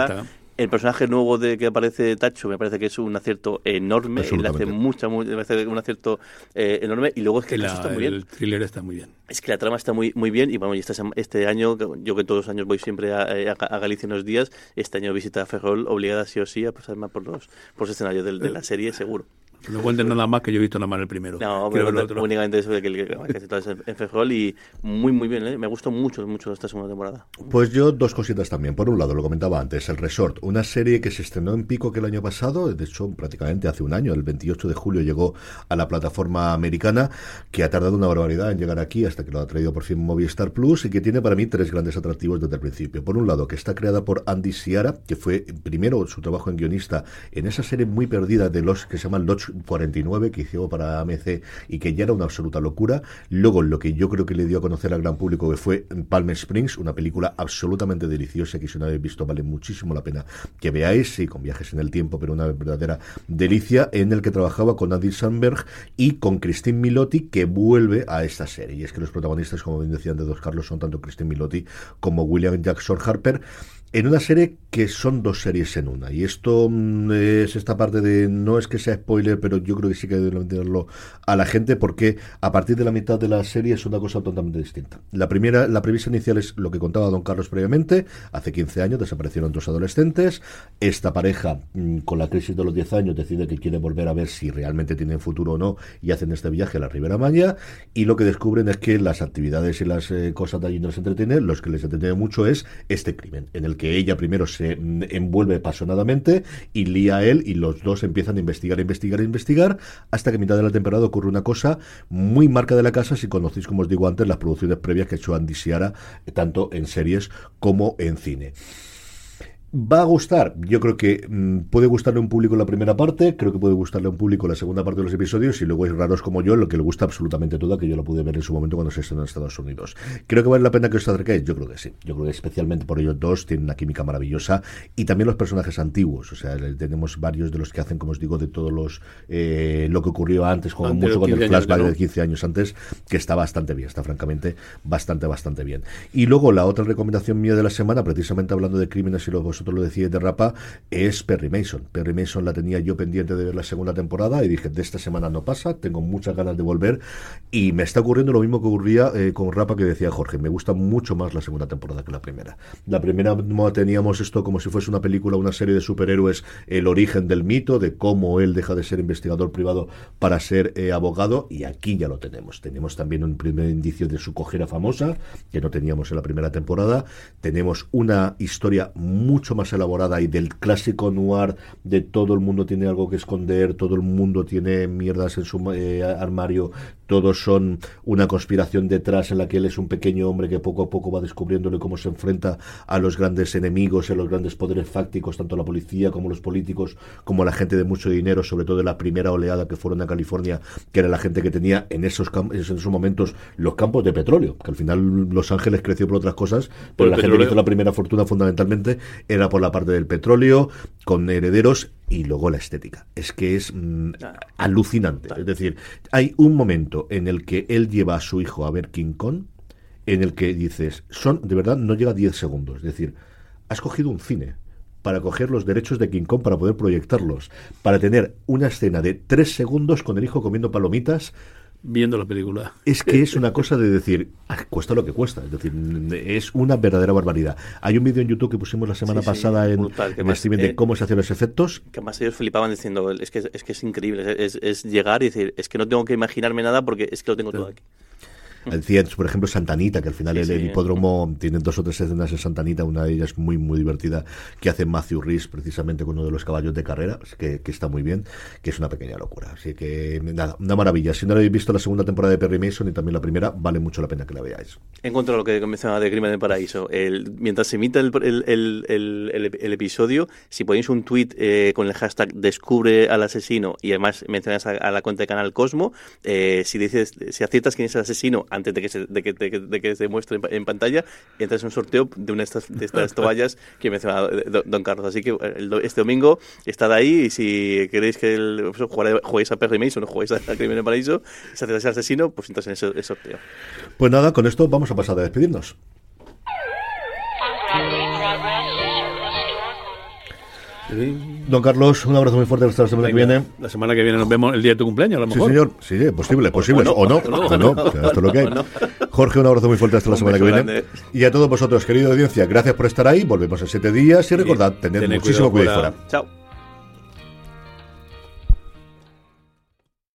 El personaje nuevo de que aparece Tacho me parece que es un acierto enorme. Le hace mucha, mu- me parece un acierto eh, enorme. Y luego es que el La- está muy bien. el thriller está muy bien. Es que la trama está muy muy bien y bueno, y este, este año, yo que todos los años voy siempre a, a- a Galicia unos días, este año visita a Ferrol obligada sí o sí a pasar más por los, por los escenarios del- de, la serie, seguro. No cuenten nada más que yo he visto nada más el primero. No, pero únicamente eso de que, el- que, que todo es en Ferrol y muy muy bien, ¿eh? me gustó mucho, mucho esta segunda temporada. Pues yo dos cositas también. Por un lado, lo comentaba antes, El Resort, una serie que se estrenó en Pico que el año pasado, de hecho prácticamente hace un año, el 28 de julio llegó a la plataforma americana, que ha tardado una barbaridad en llegar aquí hasta que lo ha traído por fin Movistar Plus y que tiene para mí tres grandes atractivos desde el principio. Por un lado, que está creada por Andy Ciara, que fue primero su trabajo en guionista en esa serie muy perdida de los que se llama Lodge 49, que hizo para AMC y que ya era una absoluta locura. Luego, lo que yo creo que le dio a conocer al gran público que fue Palm Springs, una película absolutamente deliciosa que si no habéis visto vale muchísimo la pena que veáis, sí, con viajes en el tiempo, pero una verdadera delicia, en el que trabajaba con Andy Samberg y con Christine Milotti, que vuelve a esta serie. Y es que los protagonistas, como bien decían de Dos Carlos, son tanto Christine Milotti como William Jackson Harper en una serie que son dos series en una. Y esto mm, es esta parte de, no es que sea spoiler, pero yo creo que sí que deben entenderlo a la gente porque a partir de la mitad de la serie es una cosa totalmente distinta. La primera, la premisa inicial es lo que contaba Don Carlos previamente. Hace 15 años desaparecieron dos adolescentes. Esta pareja, mm, con la crisis de los 10 años, decide que quiere volver a ver si realmente tienen futuro o no y hacen este viaje a la Ribera Maya. Y lo que descubren es que las actividades y las eh, cosas de allí no les entretienen. Los que les entretiene mucho es este crimen, en el que ella primero se envuelve apasionadamente y lía a él y los dos empiezan a investigar, investigar, investigar hasta que a mitad de la temporada ocurre una cosa muy marca de la casa si conocéis, como os digo antes, las producciones previas que ha hecho Andy Siara, eh, tanto en series como en cine. ¿Va a gustar? Yo creo que mm, puede gustarle a un público la primera parte, creo que puede gustarle a un público la segunda parte de los episodios y luego hay raros como yo, lo que le gusta absolutamente toda, que yo la pude ver en su momento cuando se estrenó en Estados Unidos. Creo que vale la pena que os acerquéis, yo creo que sí. Yo creo que especialmente por ellos dos tienen una química maravillosa y también los personajes antiguos, o sea, tenemos varios de los que hacen, como os digo, de todos los eh, lo que ocurrió antes, como Antes mucho con el 15 años, flashback ¿no? de 15 años antes, que está bastante bien, está francamente bastante, bastante bien. Y luego la otra recomendación mía de la semana, precisamente hablando de crímenes, y lo, vosotros lo decíais de Rapa, es Perry Mason. Perry Mason la tenía yo pendiente de ver la segunda temporada y dije, de esta semana no pasa, tengo muchas ganas de volver y me está ocurriendo lo mismo que ocurría eh, con Rapa que decía Jorge, me gusta mucho más la segunda temporada que la primera. La primera teníamos esto como si fuese una película, una serie de superhéroes, el origen del mito, de cómo él deja de ser investigador privado para ser eh, abogado y aquí ya lo tenemos. Tenemos también un primer indicio de su cojera famosa, que no teníamos en la primera temporada. Tenemos una historia mucho más elaborada y del clásico noir de todo el mundo tiene algo que esconder, todo el mundo tiene mierdas en su eh, armario, todos son una conspiración detrás en la que él es un pequeño hombre que poco a poco va descubriéndole cómo se enfrenta a los grandes enemigos, a los grandes poderes fácticos, tanto la policía como los políticos, como la gente de mucho dinero, sobre todo de la primera oleada que fueron a California, que era la gente que tenía en esos, en esos momentos los campos de petróleo, que al final Los Ángeles creció por otras cosas, pero el la gente que hizo la primera fortuna fundamentalmente era por la parte del petróleo, con herederos y luego la estética. Es que es mm, alucinante. Es decir, hay un momento en el que él lleva a su hijo a ver King Kong, en el que dices, son, de verdad, no llega a 10 segundos. Es decir, has cogido un cine para coger los derechos de King Kong para poder proyectarlos, para tener una escena de 3 segundos con el hijo comiendo palomitas, Viendo la película. es que es una cosa de decir, "Ah, cuesta lo que cuesta. Es decir, es una verdadera barbaridad. Hay un vídeo en YouTube que pusimos la semana Sí, sí, pasada en, brutal, en más, streaming de eh, cómo se hacen los efectos. Que más ellos flipaban diciendo, es que es, que es increíble, es, es llegar y decir, es que no tengo que imaginarme nada porque es que lo tengo todo aquí. Decía, por ejemplo, Santanita, que al final Sí, el, sí. el hipódromo tiene dos o tres escenas en Santanita, una de ellas muy, muy divertida, que hace Matthew Rhys precisamente con uno de los caballos de carrera, que, que está muy bien, que es una pequeña locura. Así que, nada, una maravilla. Si no habéis visto la segunda temporada de Perry Mason y también la primera, vale mucho la pena que la veáis. En cuanto a lo que mencionaba de Crimen del Paraíso, el- mientras se emita el, el- el- el- el- el episodio, si ponéis un tweet eh, con el hashtag descubre al asesino y además mencionas a, a la cuenta de Canal Cosmo, eh, si dices, si aciertas quién es el asesino antes de que se, de que, de que- de que se muestre en, en pantalla, entras en un sorteo de una de estas, de estas [LAUGHS] toallas que mencionaba eh, don, Carlos. Así que eh, el este domingo estad ahí y si queréis que el, pues, juguéis a Perry Mason o juguéis a [LAUGHS] Crimen del Paraíso, si aciertas al asesino, pues entras en ese, ese sorteo. Pues nada, con esto vamos a pasar a despedirnos. Don Carlos, un abrazo muy fuerte hasta la semana que viene. La semana que viene nos vemos el día de tu cumpleaños, a lo Sí, mejor. señor. Sí, sí, posible, posible. O no, o no. o esto es lo que hay. Jorge, un abrazo muy fuerte hasta la semana que viene. Y a todos vosotros, querida audiencia, gracias por estar ahí. Volvemos en siete días y recordad, tened Tened muchísimo cuidado cuidado fuera. Chao.